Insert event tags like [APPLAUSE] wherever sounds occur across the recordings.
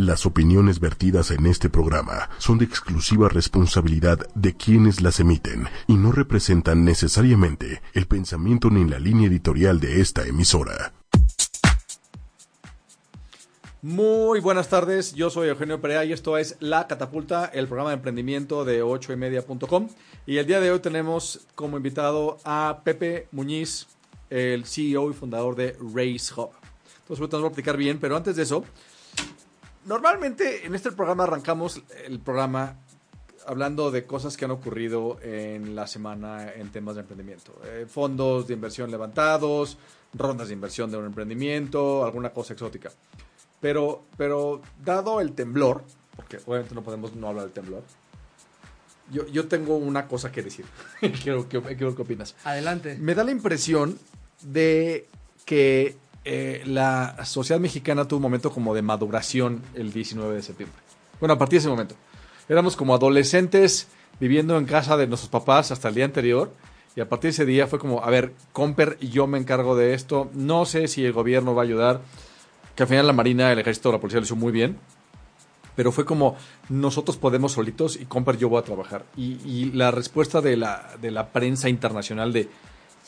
Las opiniones vertidas en este programa son de exclusiva responsabilidad de quienes las emiten y no representan necesariamente el pensamiento ni la línea editorial de esta emisora. Muy buenas tardes, yo soy Eugenio Perea y esto es La Catapulta, el programa de emprendimiento de 8ymedia.com. Y el día de hoy tenemos como invitado a Pepe Muñiz, el CEO y fundador de Race Hub. Entonces, ahorita nos voy a explicar bien, pero antes de eso, normalmente en este programa arrancamos el programa hablando de cosas que han ocurrido en la semana en temas de emprendimiento. Eh, fondos de inversión levantados, rondas de inversión de un emprendimiento, alguna cosa exótica. Pero, pero dado el temblor, porque obviamente no podemos no hablar del temblor, yo, yo tengo una cosa que decir. quiero, quiero, quiero qué opinas. Adelante. Me da la impresión de que eh, la sociedad mexicana tuvo un momento como de maduración el 19 de septiembre. Bueno, a partir de ese momento. Éramos como adolescentes viviendo en casa de nuestros papás hasta el día anterior. Y a partir de ese día fue como, a ver, Comper yo me encargo de esto. No sé si el gobierno va a ayudar. Que al final la Marina, el Ejército, la Policía lo hizo muy bien. Pero fue como, nosotros podemos solitos y Comper yo voy a trabajar. Y, y la respuesta de la, de la prensa internacional de,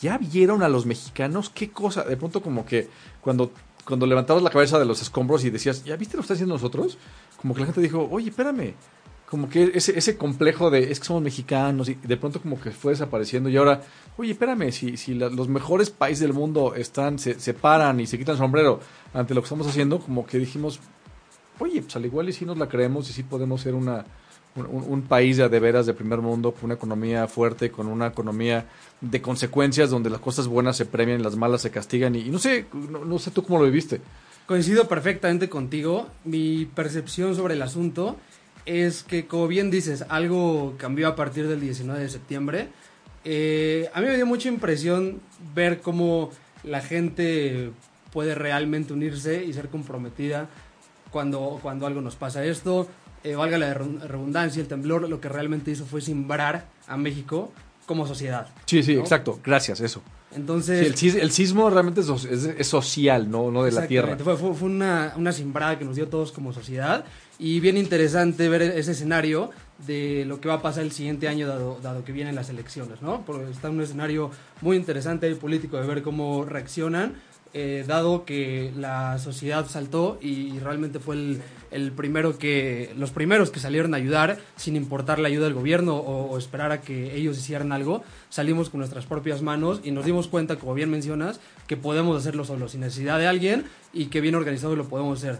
¿ya vieron a los mexicanos? ¿Qué cosa? De pronto como que cuando, cuando levantabas la cabeza de los escombros y decías, ¿ya viste lo que está haciendo nosotros? Como que la gente dijo, oye, espérame. Como que ese, ese complejo de, es que somos mexicanos y de pronto como que fue desapareciendo y ahora, oye, espérame, si, si los mejores países del mundo están, se, se paran y se quitan el sombrero ante lo que estamos haciendo, como que dijimos, oye, pues al igual y sí nos la creemos y sí podemos ser una, un, país de, veras de primer mundo, con una economía fuerte, con una economía de consecuencias donde las cosas buenas se premian y las malas se castigan. Y, no sé, no, no sé tú cómo lo viviste. Coincido perfectamente contigo. Mi percepción sobre el asunto es que, como bien dices, algo cambió a partir del 19 de septiembre. Eh, a mí me dio mucha impresión ver cómo la gente puede realmente unirse y ser comprometida cuando, cuando algo nos pasa esto. Eh, valga la redun- redundancia, el temblor lo que realmente hizo fue simbrar a México como sociedad. Sí, sí, ¿no? exacto. Gracias, eso. Entonces, Sí, el, el sismo realmente es, es- es social, no, no de la tierra. Fue, fue- fue una, una simbrada que nos dio todos como sociedad y bien interesante ver ese escenario de lo que va a pasar el siguiente año dado, dado que vienen las elecciones, ¿no? Porque está un escenario muy interesante y político de ver cómo reaccionan, eh, dado que la sociedad saltó y realmente fue el, el primero que, los primeros que salieron a ayudar sin importar la ayuda del gobierno o, o esperar a que ellos hicieran algo, salimos con nuestras propias manos y nos dimos cuenta, como bien mencionas, que podemos hacerlo solos sin necesidad de alguien y que bien organizado lo podemos hacer.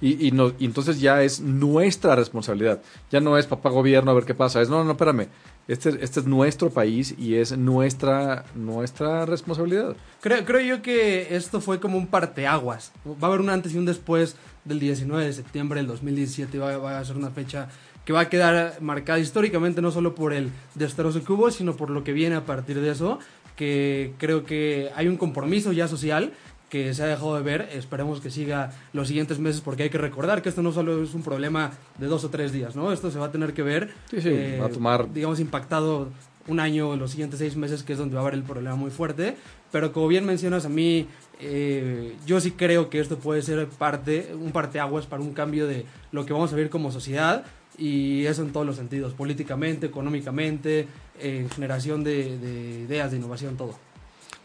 Y, y, no- y entonces ya es nuestra responsabilidad. Ya no es papá gobierno a ver qué pasa. Es no, no, espérame. Este, este es nuestro país y es nuestra, nuestra responsabilidad. Creo, creo yo que esto fue como un parteaguas. Va a haber un antes y un después del 19 de septiembre del 2017. Va, va a ser una fecha que va a quedar marcada históricamente no solo por el destrozo que hubo, sino por lo que viene a partir de eso. Que creo que hay un compromiso ya social que se ha dejado de ver. Esperemos que siga los siguientes meses porque hay que recordar que esto no solo es un problema de dos o tres días, ¿no? Esto se va a tener que ver. Sí, sí, va a tomar- digamos, impactado un año los siguientes seis meses, que es donde va a haber el problema muy fuerte. Pero como bien mencionas, a mí, eh, yo sí creo que esto puede ser parte, un parteaguas para un cambio de lo que vamos a vivir como sociedad. Y eso en todos los sentidos, políticamente, económicamente, en generación de, de ideas, de innovación, todo.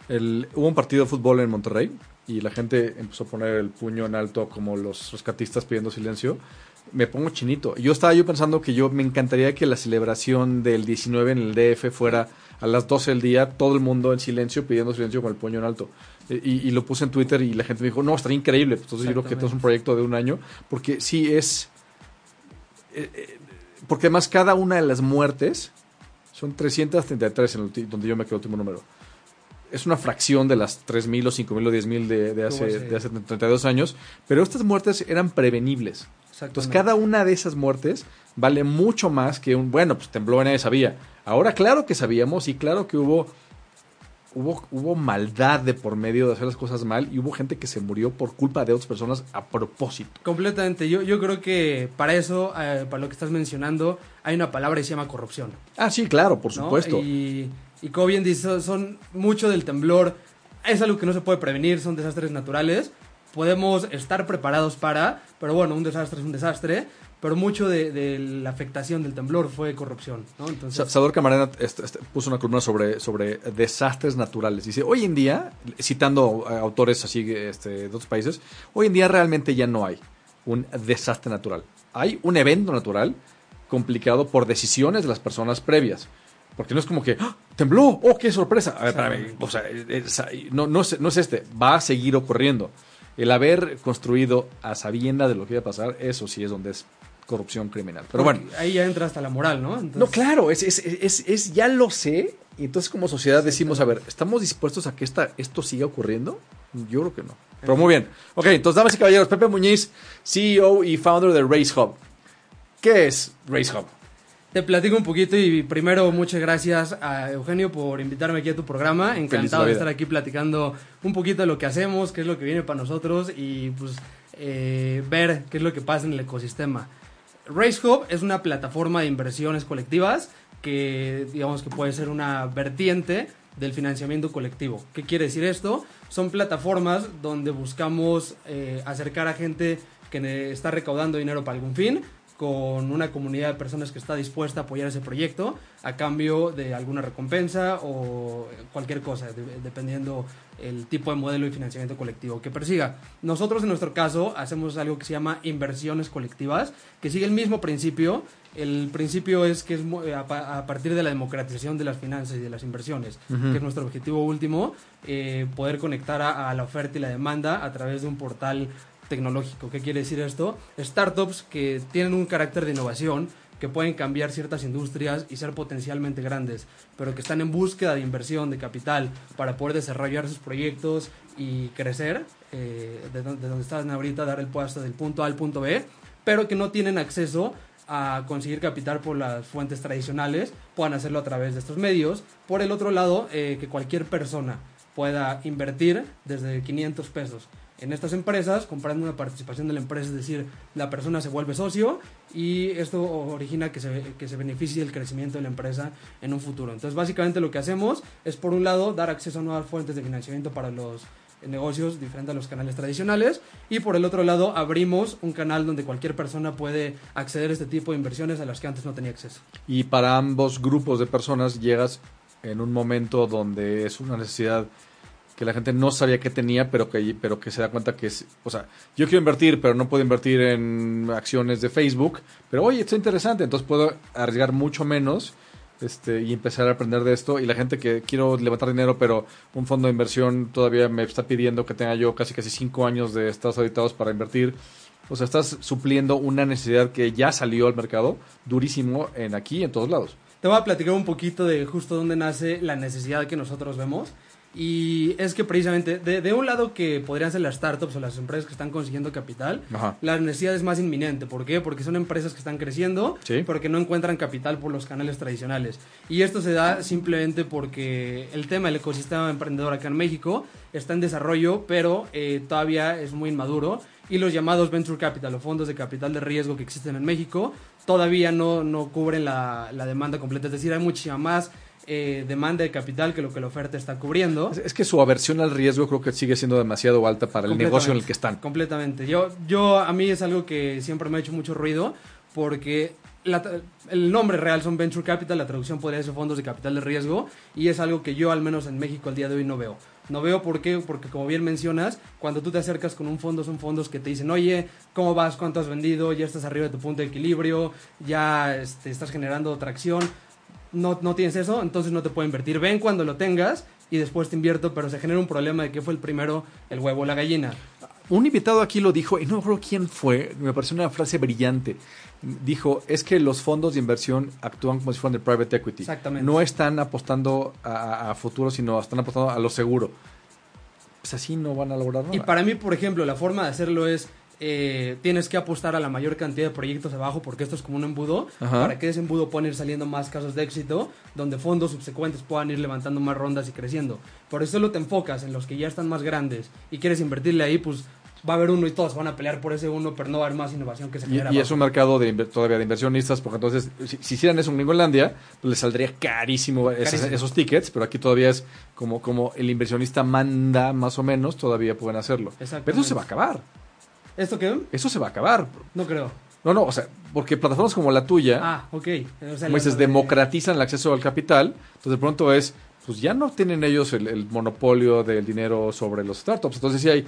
El, hubo un partido de fútbol en Monterrey y la gente empezó a poner el puño en alto como los rescatistas pidiendo silencio. Me pongo chinito. Yo estaba yo pensando que yo me encantaría que la celebración del 19 en el DF fuera a las 12 del día, todo el mundo en silencio pidiendo silencio con el puño en alto. Y, y lo puse en Twitter y la gente me dijo, no, estaría increíble. Entonces yo creo que esto es un proyecto de un año porque sí es... eh, eh, porque además cada una de las muertes son 333 en el donde yo me quedo el último número es una fracción de las 3.000 o 5.000 o 10.000 de, de, hace, de hace 32 años, pero estas muertes eran prevenibles. Entonces cada una de esas muertes vale mucho más que un, bueno, pues tembló y nadie sabía. Ahora claro que sabíamos y claro que hubo, hubo, hubo maldad de por medio de hacer las cosas mal y hubo gente que se murió por culpa de otras personas a propósito. Completamente. Yo, yo creo que para eso, eh, para lo que estás mencionando, hay una palabra que se llama corrupción. Ah, sí, claro, por ¿no? supuesto. Y, y como bien dices, son, son mucho del temblor. Es algo que no se puede prevenir, son desastres naturales. Podemos estar preparados para, pero bueno, un desastre es un desastre, pero mucho de, de la afectación del temblor fue corrupción, ¿no? Entonces, Salvador Camarena este, este, puso una columna sobre, sobre desastres naturales. Dice, hoy en día, citando a autores así este, de otros países, hoy en día realmente ya no hay un desastre natural. Hay un evento natural complicado por decisiones de las personas previas. Porque no es como que, ¡Ah! tembló, oh, qué sorpresa. A ver, espérame, o sea, es- no, no, es, no es este, va a seguir ocurriendo. El haber construido a sabienda de lo que iba a pasar, eso sí es donde es corrupción criminal. Pero bueno, ahí ya entra hasta la moral, ¿no? Entonces, no, claro, es, es, es, es- ya lo sé. Y entonces como sociedad decimos, a ver, ¿estamos dispuestos a que esta, esto siga ocurriendo? Yo creo que no. Pero muy bien. Ok, entonces, damas y caballeros, Pepe Muñiz, CEO y founder de Race Hub. ¿Qué es Race Hub? Te platico un poquito y primero muchas gracias a Eugenio por invitarme aquí a tu programa. Encantado de estar aquí platicando un poquito de lo que hacemos, qué es lo que viene para nosotros y pues eh, ver qué es lo que pasa en el ecosistema. Race Hub es una plataforma de inversiones colectivas que digamos que puede ser una vertiente del financiamiento colectivo. ¿Qué quiere decir esto? Son plataformas donde buscamos eh, acercar a gente que está recaudando dinero para algún fin con una comunidad de personas que está dispuesta a apoyar ese proyecto a cambio de alguna recompensa o cualquier cosa, de- dependiendo el tipo de modelo y financiamiento colectivo que persiga. Nosotros en nuestro caso hacemos algo que se llama inversiones colectivas, que sigue el mismo principio. El principio es que es mu- a, pa- a partir de la democratización de las finanzas y de las inversiones, que es nuestro objetivo último, eh, poder conectar a, a la oferta y la demanda a través de un portal tecnológico. ¿Qué quiere decir esto? Startups que tienen un carácter de innovación, que pueden cambiar ciertas industrias y ser potencialmente grandes, pero que están en búsqueda de inversión, de capital, para poder desarrollar sus proyectos y crecer, eh, de, de donde están ahorita, dar el paso del punto A al punto B, pero que no tienen acceso a conseguir capital por las fuentes tradicionales, puedan hacerlo a través de estos medios. Por el otro lado, eh, que cualquier persona pueda invertir desde 500 pesos en estas empresas, comprando una participación de la empresa, es decir, la persona se vuelve socio y esto origina que se, que se beneficie el crecimiento de la empresa en un futuro. Entonces, básicamente lo que hacemos es, por un lado, dar acceso a nuevas fuentes de financiamiento para los eh, negocios diferentes a los canales tradicionales y por el otro lado abrimos un canal donde cualquier persona puede acceder a este tipo de inversiones a las que antes no tenía acceso. Y para ambos grupos de personas llegas en un momento donde es una necesidad que la gente no sabía que tenía, pero que, pero que se da cuenta que es, o sea, yo quiero invertir, pero no puedo invertir en acciones de Facebook, pero oye, esto es interesante, entonces puedo arriesgar mucho menos este, y empezar a aprender de esto. Y la gente que quiero levantar dinero, pero un fondo de inversión todavía me está pidiendo que tenga yo casi casi cinco años de estados auditados para invertir. O sea, estás supliendo una necesidad que ya salió al mercado durísimo en aquí en todos lados. Te voy a platicar un poquito de justo dónde nace la necesidad que nosotros vemos. Y es que precisamente, de, de un lado que podrían ser las startups o las empresas que están consiguiendo capital, Ajá. la necesidad es más inminente. ¿Por qué? Porque son empresas que están creciendo, Sí. porque no encuentran capital por los canales tradicionales. Y esto se da simplemente porque el tema del ecosistema emprendedor acá en México está en desarrollo, pero eh, todavía es muy inmaduro. Y los llamados venture capital o fondos de capital de riesgo que existen en México todavía no, no cubren la, la demanda completa. Es decir, hay muchísima más eh, demanda de capital que lo que la oferta está cubriendo. Es, es que su aversión al riesgo creo que sigue siendo demasiado alta para el negocio en el que están. Completamente. Yo, yo, a mí es algo que siempre me ha hecho mucho ruido porque la el nombre real son Venture Capital, la traducción podría ser fondos de capital de riesgo y es algo que yo al menos en México al día de hoy no veo. No veo por qué, porque como bien mencionas, cuando tú te acercas con un fondo son fondos que te dicen, oye, ¿cómo vas? ¿Cuánto has vendido? Ya estás arriba de tu punto de equilibrio, ya este, estás generando tracción. No, no tienes eso, entonces no te puedo invertir. Ven cuando lo tengas y después te invierto, pero se genera un problema de que fue el primero, el huevo o la gallina. Un invitado aquí lo dijo, y no recuerdo quién fue, me pareció una frase brillante. Dijo, es que los fondos de inversión actúan como si fueran de private equity. Exactamente. No están apostando a, a- a futuro, sino están apostando a lo seguro. Pues así no van a lograr nada. Y para mí, por ejemplo, la forma de hacerlo es, eh, tienes que apostar a la mayor cantidad de proyectos abajo, porque esto es como un embudo, Ajá. para que ese embudo puedan ir saliendo más casos de éxito, donde fondos subsecuentes puedan ir levantando más rondas y creciendo. Por eso solo te enfocas en los que ya están más grandes y quieres invertirle ahí, pues va a haber uno y todos van a pelear por ese uno, pero no va a haber más innovación que se Y, genera. y es abajo. un mercado de todavía de inversionistas, porque entonces, si, si hicieran eso en Gringolandia, pues les saldría carísimo, Carísimo. esos tickets, pero aquí todavía es como, como el inversionista manda más o menos, todavía pueden hacerlo. Pero eso se va a acabar. ¿Esto qué? Eso se va a acabar. No creo. No, no, o sea, porque plataformas como la tuya, Ah, ok. O sea, como dices, de- democratizan el acceso al capital, entonces de pronto es, pues ya no tienen ellos el, el monopolio del dinero sobre los startups. Entonces si hay,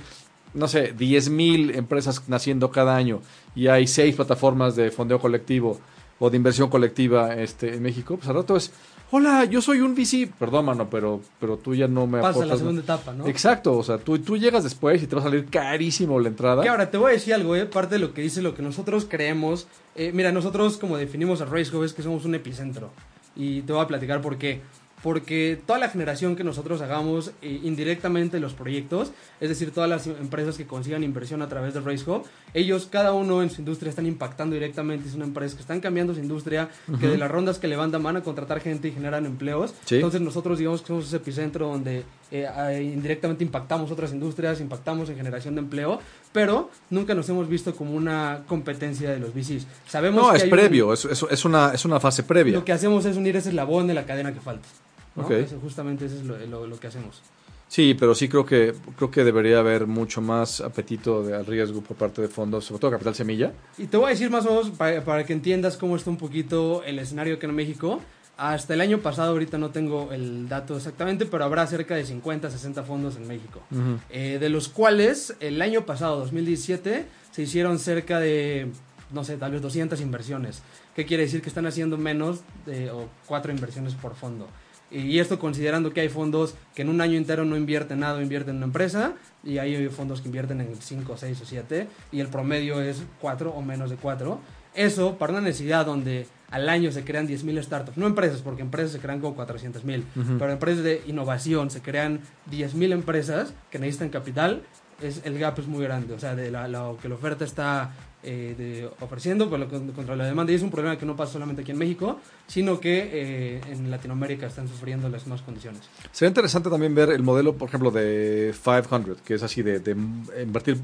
no sé, 10.000 empresas naciendo cada año y hay seis plataformas de fondeo colectivo o de inversión colectiva este, en México, pues al rato es, hola, yo soy un VC, perdón, mano, pero, pero tú ya no me Pasa la segunda nada". etapa, ¿no? Exacto, o sea, tú, tú llegas después y te va a salir carísimo la entrada. Que ahora te voy a decir algo, ¿eh? Parte de lo que dice lo que nosotros creemos. eh, mira, nosotros como definimos a RaceHub es que somos un epicentro. Y te voy a platicar por qué. Porque toda la generación que nosotros hagamos eh, indirectamente los proyectos, es decir, todas las empresas que consigan inversión a través de RaceHub, ellos cada uno en su industria están impactando directamente. Son empresas que están cambiando su industria, que de las rondas que levantan van a contratar gente y generan empleos. Sí. Entonces nosotros digamos que somos ese epicentro donde eh, indirectamente impactamos otras industrias, impactamos en generación de empleo, pero nunca nos hemos visto como una competencia de los VCs. Sabemos no, que es un- previo, es, es, es una, es una fase previa. lo que hacemos es unir ese eslabón de la cadena que falta. ¿No? Ok. Eso, justamente eso es lo, lo- lo que hacemos. Sí, pero sí creo que creo que debería haber mucho más apetito de, al riesgo por parte de fondos, sobre todo Capital Semilla. Y te voy a decir más o menos para, para que entiendas cómo está un poquito el escenario aquí en México. Hasta el año pasado, ahorita no tengo el dato exactamente, pero habrá cerca de 50, 60 fondos en México. Eh, de los cuales el año pasado, 2017, se hicieron cerca de, no sé, tal vez 200 inversiones. ¿Qué quiere decir? Que están haciendo menos de o cuatro inversiones por fondo. Y esto considerando que hay fondos que en un año entero no invierten nada, invierten en una empresa, y hay fondos que invierten en 5, 6 o 7, y el promedio es 4 o menos de 4. Eso para una necesidad donde al año se crean 10.000 startups, no empresas, porque empresas se crean como 400.000, Ujú. pero empresas de innovación se crean 10.000 empresas que necesitan capital, es, el gap es muy grande, o sea, de la, lo que la oferta está eh, de- ofreciendo pues, lo contra la demanda, y es un problema que no pasa solamente aquí en México, sino que eh, en Latinoamérica están sufriendo las mismas condiciones. Sería interesante también ver el modelo, por ejemplo, de 500, que es así de, de invertir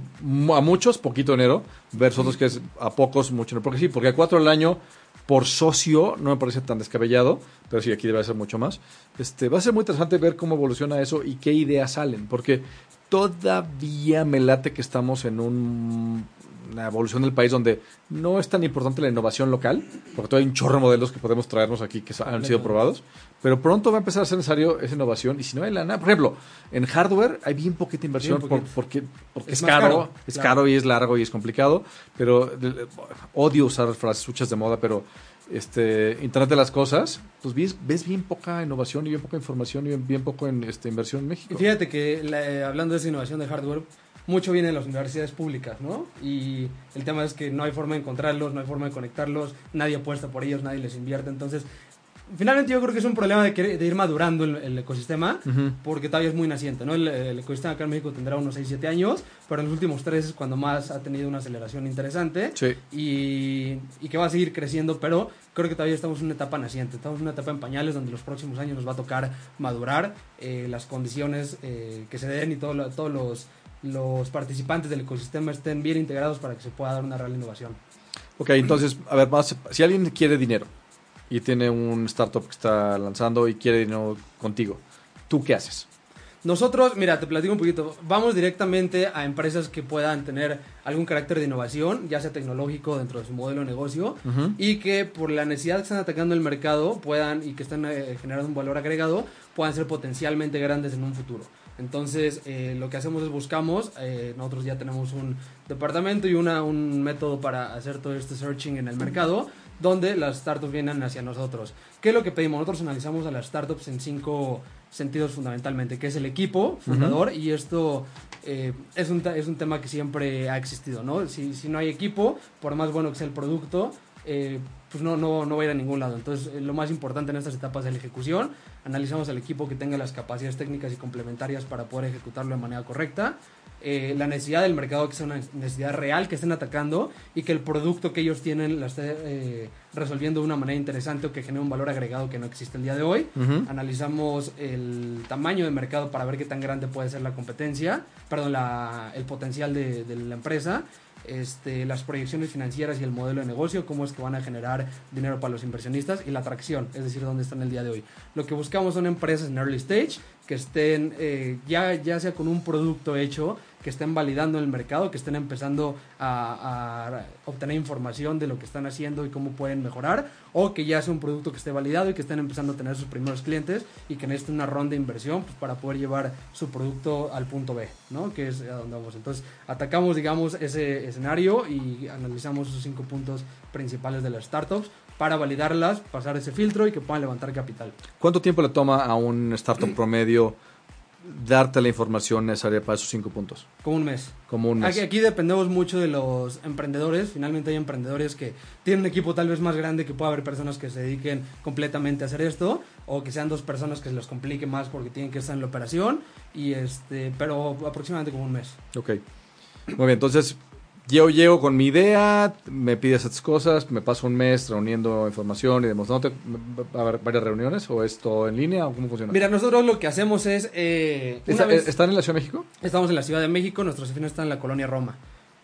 a muchos, poquito dinero, versus otros que es a pocos, mucho dinero. Porque sí, porque a cuatro al año por socio no me parece tan descabellado, pero sí, aquí debe ser mucho más. Este, va a ser muy interesante ver cómo evoluciona eso y qué ideas salen, porque todavía me late que estamos en un- una evolución del país donde no es tan importante la innovación local, porque todavía hay un chorro de modelos que podemos traernos aquí que han sido probados, pero pronto va a empezar a ser necesario esa innovación y si no hay lana, por ejemplo, en hardware hay bien poquita inversión Bien por- poquito. porque, porque es, caro, caro, es claro. caro y es largo y es complicado, pero eh, odio usar frases huchas de moda, pero este Internet de las cosas, pues ves, ves bien poca innovación y bien poca información y bien, bien poco en este, inversión en México. Y fíjate que la- eh, hablando de esa innovación de hardware, mucho viene de las universidades públicas, ¿no? Y el tema es que no hay forma de encontrarlos, no hay forma de conectarlos, nadie apuesta por ellos, nadie les invierte. Entonces, finalmente yo creo que es un problema de, ir madurando el, el ecosistema, porque todavía es muy naciente, ¿no? El, el ecosistema acá en México tendrá unos 6, 7 años, pero en los últimos 3 es cuando más ha tenido una aceleración interesante Sí. y, y que va a seguir creciendo, pero creo que todavía estamos en una etapa naciente, estamos en una etapa en pañales donde los próximos años nos va a tocar madurar eh, las condiciones eh, que se den y todo lo- todos los, los participantes del ecosistema estén bien integrados para que se pueda dar una real innovación. Ok, entonces, a ver, más, si alguien quiere dinero y tiene un startup que está lanzando y quiere dinero contigo, ¿tú qué haces? Nosotros, mira, te platico un poquito. Vamos directamente a empresas que puedan tener algún carácter de innovación, ya sea tecnológico dentro de su modelo de negocio, y que por la necesidad que están atacando el mercado puedan y que están eh, generando un valor agregado, puedan ser potencialmente grandes en un futuro. Entonces, eh, lo que hacemos es buscamos, eh, nosotros ya tenemos un departamento y una, un método para hacer todo este searching en el mercado, donde las startups vienen hacia nosotros. ¿Qué es lo que pedimos? Nosotros analizamos a las startups en cinco sentidos fundamentalmente, que es el equipo fundador, y esto eh, es, un, es un tema que siempre ha existido, ¿no? Si, si no hay equipo, por más bueno que sea el producto, eh, pues no, no, no va a ir a ningún lado. Entonces, eh, lo más importante en estas etapas es la ejecución. Analizamos al equipo que tenga las capacidades técnicas y complementarias para poder ejecutarlo de manera correcta. Eh, la necesidad del mercado que sea una necesidad real que estén atacando y que el producto que ellos tienen la esté resolviendo de una manera interesante o que genere un valor agregado que no existe el día de hoy. Analizamos el tamaño de mercado para ver qué tan grande puede ser la competencia, perdón, la- el potencial de, de la empresa, este, las proyecciones financieras y el modelo de negocio, cómo es que van a generar dinero para los inversionistas y la atracción, es decir, dónde están el día de hoy. Lo que buscamos son empresas en early stage que estén eh, ya, ya sea con un producto hecho, que estén validando el mercado, que estén empezando a, a obtener información de lo que están haciendo y cómo pueden mejorar, o que ya sea un producto que esté validado y que estén empezando a tener sus primeros clientes y que necesiten una ronda de inversión pues, para poder llevar su producto al punto B, ¿no? que es a donde vamos. Entonces, atacamos, digamos, ese escenario y analizamos esos cinco puntos principales de las startups para validarlas, pasar ese filtro y que puedan levantar capital. ¿Cuánto tiempo le toma a un startup [CLEARS THROAT] promedio darte la información necesaria para esos cinco puntos? Como un mes. Como un mes. Aquí, aquí dependemos mucho de los emprendedores. Finalmente hay emprendedores que tienen un equipo tal vez más grande, que pueda haber personas que se dediquen completamente a hacer esto, o que sean dos personas que se los complique más porque tienen que estar en la operación. Y este, pero aproximadamente como un mes. Ok. Muy bien, entonces yo llego con mi idea, me pides estas cosas, me paso un mes reuniendo información y demostrándote. ¿Va a haber varias reuniones o es todo en línea o cómo funciona? Mira, nosotros lo que hacemos es eh, ¿Está- vez- ¿Están en la Ciudad de México? Estamos en la Ciudad de México, nuestras oficinas están en la colonia Roma.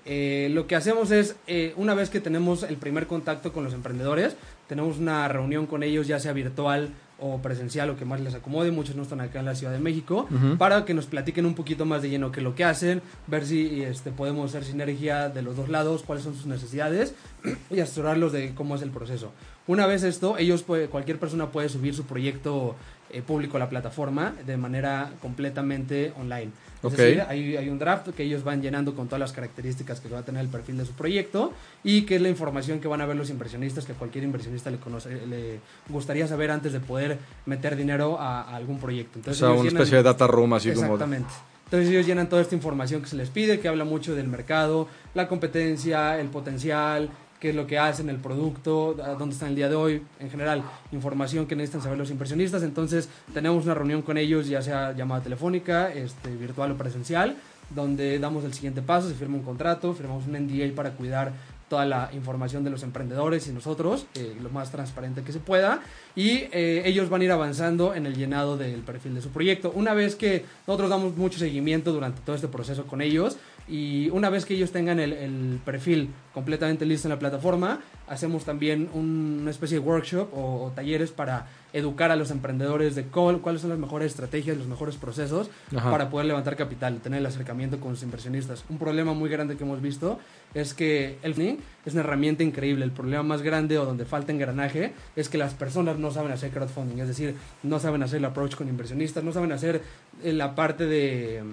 Eh, lo que hacemos es, eh, una vez que tenemos el primer contacto con los emprendedores, tenemos una reunión con ellos, ya sea virtual o presencial, o que más les acomode. Muchos no están acá en la Ciudad de México, para que nos platiquen un poquito más de lleno qué es lo que hacen, ver si este, podemos hacer sinergia de los dos lados, cuáles son sus necesidades [CLEARS THROAT] y asesorarlos de cómo es el proceso. Una vez esto, ellos puede- cualquier persona puede subir su proyecto eh, público a la plataforma de manera completamente online. Es decir, hay, hay un draft que ellos van llenando con todas las características que va a tener el perfil de su proyecto y que es la información que van a ver los inversionistas, que cualquier inversionista le, conoce, le gustaría saber antes de poder meter dinero a, a algún proyecto. O Entonces, sea, ellos una llenan- especie de data room así como... Exactamente. Entonces ellos llenan toda esta información que se les pide, que habla mucho del mercado, la competencia, el potencial, qué es lo que hacen, el producto, dónde están el día de hoy, en general, información que necesitan saber los inversionistas. Entonces tenemos una reunión con ellos, ya sea llamada telefónica, este, virtual o presencial, donde damos el siguiente paso, se firma un contrato, firmamos un NDA para cuidar toda la información de los emprendedores y nosotros, eh, lo más transparente que se pueda, y eh, ellos van a ir avanzando en el llenado del perfil de su proyecto. Una vez que nosotros damos mucho seguimiento durante todo este proceso con ellos, y una vez que ellos tengan el, el perfil completamente listo en la plataforma, hacemos también un- una especie de workshop o, o talleres para educar a los emprendedores de cuál- cuáles son las mejores estrategias, los mejores procesos Ajá. para poder levantar capital, tener el acercamiento con los inversionistas. Un problema muy grande que hemos visto es que el funding es una herramienta increíble. El problema más grande o donde falta engranaje es que las personas no saben hacer crowdfunding, es decir, no saben hacer el approach con inversionistas, no saben hacer eh, la parte de,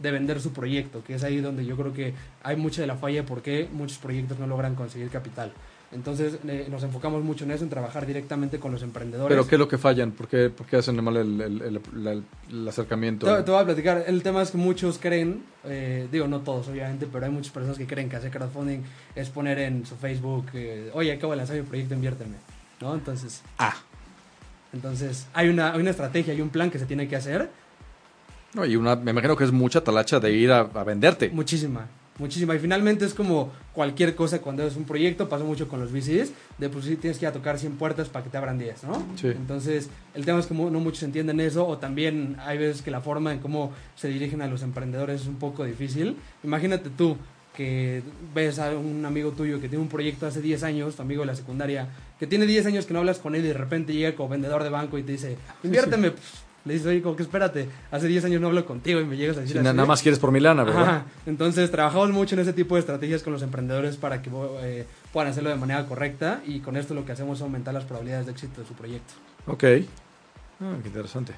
de vender su proyecto, que es ahí donde yo creo que hay mucha de la falla porque muchos proyectos no logran conseguir capital. Entonces eh, nos enfocamos mucho en eso, en trabajar directamente con los emprendedores. ¿Pero qué es lo que fallan? ¿Por qué, por qué hacen mal el, el- el- el- el acercamiento? Te, te voy a platicar. El tema es que muchos creen, eh, digo, no todos obviamente, pero hay muchas personas que creen que hacer crowdfunding es poner en su Facebook, eh, oye, acabo de lanzar mi proyecto, inviérteme. ¿No? Entonces, Ah. entonces hay, una, hay una estrategia, hay un plan que se tiene que hacer. No, y una, me imagino que es mucha talacha de ir a, a venderte. Muchísima, muchísima. Y finalmente es como cualquier cosa cuando es un proyecto, pasa mucho con los VCs, de pues sí tienes que ir a tocar 100 puertas para que te abran 10, ¿no? Sí. Entonces, el tema es que no muchos entienden eso, o también hay veces que la forma en cómo se dirigen a los emprendedores es un poco difícil. Imagínate tú que ves a un amigo tuyo que tiene un proyecto hace 10 años, tu amigo de la secundaria, que tiene 10 años que no hablas con él y de repente llega como vendedor de banco y te dice, inviérteme. Pff, Le dices, oye, como que espérate, hace 10 años no hablo contigo y me llegas a decir así. nada más quieres por mi lana, ¿verdad? Ajá. Entonces trabajamos mucho en ese tipo de estrategias con los emprendedores para que eh, puedan hacerlo de manera correcta y con esto lo que hacemos es aumentar las probabilidades de éxito de su proyecto. Ok. Ah, qué interesante.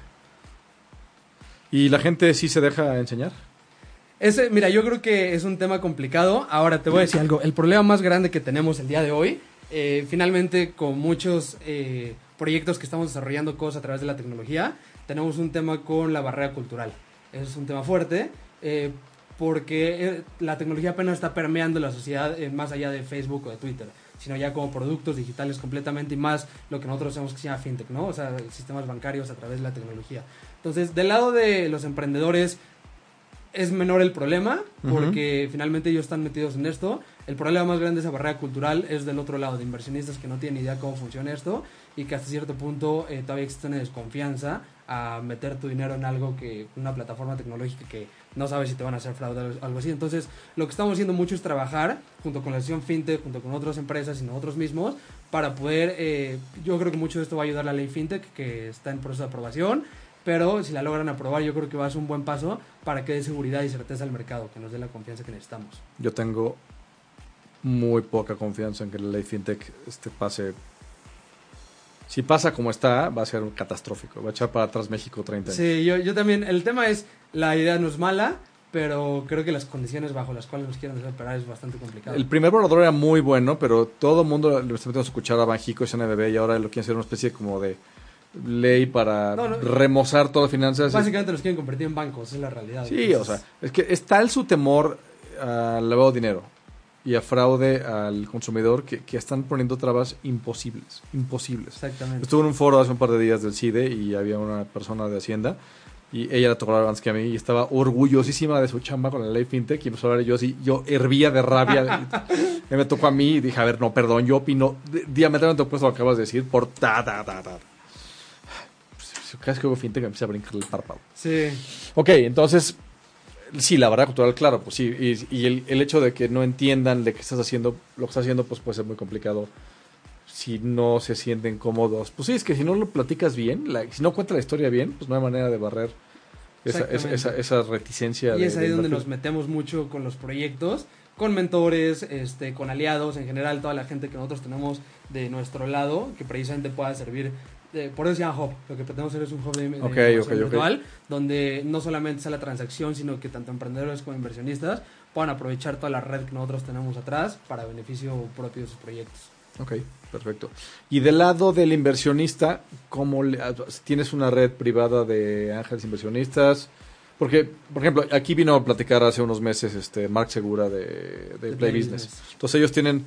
¿Y la gente sí se deja enseñar? Ese, mira, yo creo que es un tema complicado. Ahora te voy a decir algo. El problema más grande que tenemos el día de hoy, eh, finalmente con muchos eh, proyectos que estamos desarrollando cosas a través de la tecnología, tenemos un tema con la barrera cultural. Ese es un tema fuerte. Eh, porque eh, la tecnología apenas está permeando la sociedad eh, más allá de Facebook o de Twitter, sino ya como productos digitales completamente y más lo que nosotros hacemos que se llama fintech, ¿no? O sea, sistemas bancarios a través de la tecnología. Entonces, del lado de los emprendedores es menor el problema, porque finalmente ellos están metidos en esto. El problema más grande de esa barrera cultural es del otro lado, de inversionistas que no tienen idea cómo funciona esto y que hasta cierto punto eh, todavía existe una desconfianza a meter tu dinero en algo que, una plataforma tecnológica que no sabes si te van a hacer fraude o algo así. Entonces, lo que estamos haciendo mucho es trabajar junto con la sesión FinTech, junto con otras empresas y nosotros mismos, para poder, eh, yo creo que mucho de esto va a ayudar a la ley FinTech, que está en proceso de aprobación, pero si la logran aprobar, yo creo que va a ser un buen paso para que dé seguridad y certeza al mercado, que nos dé la confianza que necesitamos. Yo tengo muy poca confianza en que la ley FinTech este pase si pasa como está, va a ser catastrófico. Va a echar para atrás México 30 años. Sí, yo, yo también. El tema es, la idea no es mala, pero creo que las condiciones bajo las cuales nos quieren hacer operar es bastante complicado. El primer borrador era muy bueno, pero todo el mundo le está metiendo su cuchara a Banjico y CNBB y ahora lo quieren hacer una especie como de ley para remozar todas las finanzas. Básicamente los quieren convertir en bancos, es la realidad. Sí, o sea, es que está el su temor al lavado de dinero y a fraude al consumidor que, que, están poniendo trabas imposibles, imposibles. Exactamente. Estuve en un foro hace un par de días del CIDE y había una persona de Hacienda y ella la tocó antes que a mí y estaba orgullosísima de su chamba con la ley fintech y empezó a hablar yo así, yo hervía de rabia. [LAUGHS] y me tocó a mí y dije, a ver, no, perdón, yo opino diametralmente opuesto a lo que acabas de decir por ta, ta, ta, ta. Cada vez que hago fintech me empieza a brincar el párpado. Sí. Ok, entonces Sí, la verdad cultural, claro, pues sí. Y, el, el, hecho de que no entiendan de qué estás haciendo, lo que estás haciendo, pues puede ser muy complicado si no se sienten cómodos. Pues sí, es que si no lo platicas bien, si no cuenta la historia bien, pues no hay manera de barrer esa, esa, esa, reticencia. Y es ahí donde nos metemos mucho con los proyectos, con mentores, este, con aliados, en general, toda la gente que nosotros tenemos de nuestro lado, que precisamente pueda servir por eso se llama Hub. Lo que pretendemos hacer es un Hub de, virtual, donde no solamente sea la transacción, sino que tanto emprendedores como inversionistas puedan aprovechar toda la red que nosotros tenemos atrás para beneficio propio de sus proyectos. Ok, perfecto. Y del lado del inversionista, ¿cómo ah, tienes una red privada de ángeles inversionistas? Porque, por ejemplo, aquí vino a platicar hace unos meses este Mark Segura de, Play, Business. Entonces ellos tienen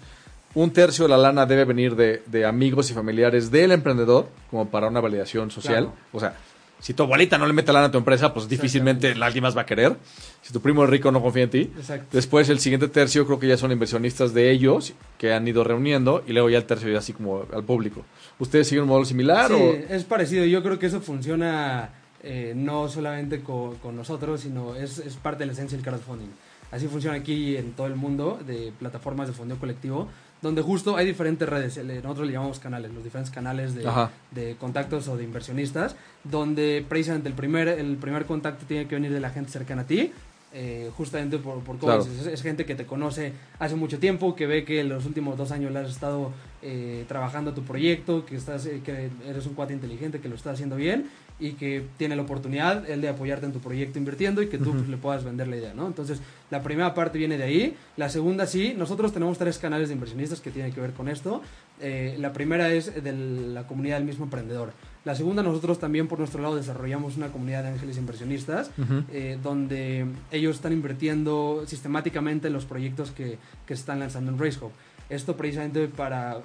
un tercio de la lana debe venir de, amigos y familiares del emprendedor, como para una validación social. O sea, si tu abuelita no le mete lana a tu empresa, pues difícilmente alguien más va a querer. Si tu primo es rico, no confía en ti. Después, el siguiente tercio creo que ya son inversionistas de ellos que han ido reuniendo y luego ya el tercio ya así como al público. ¿Ustedes siguen un modelo similar? Sí, es parecido. Yo creo que eso funciona eh, no solamente con, nosotros, sino es, es, parte de la esencia del crowdfunding. Así funciona aquí en todo el mundo de plataformas de fondeo colectivo donde justo hay diferentes redes, nosotros le llamamos canales, los diferentes canales de, de, contactos o de inversionistas, donde precisamente el primer, el primer contacto tiene que venir de la gente cercana a ti, eh, justamente por, por es, gente que te conoce hace mucho tiempo, que ve que en los últimos dos años le has estado eh, trabajando tu proyecto, que, estás, eh, que eres un cuate inteligente, que lo está haciendo bien y que tiene la oportunidad él de apoyarte en tu proyecto invirtiendo y que tú pues, le puedas vender la idea, ¿no? Entonces, la primera parte viene de ahí. La segunda, sí, nosotros tenemos tres canales de inversionistas que tienen que ver con esto. Eh, la primera es de la comunidad del mismo emprendedor. La segunda, nosotros también por nuestro lado desarrollamos una comunidad de ángeles inversionistas, eh, donde ellos están invirtiendo sistemáticamente en los proyectos que, que están lanzando en RaceHub. Esto precisamente para,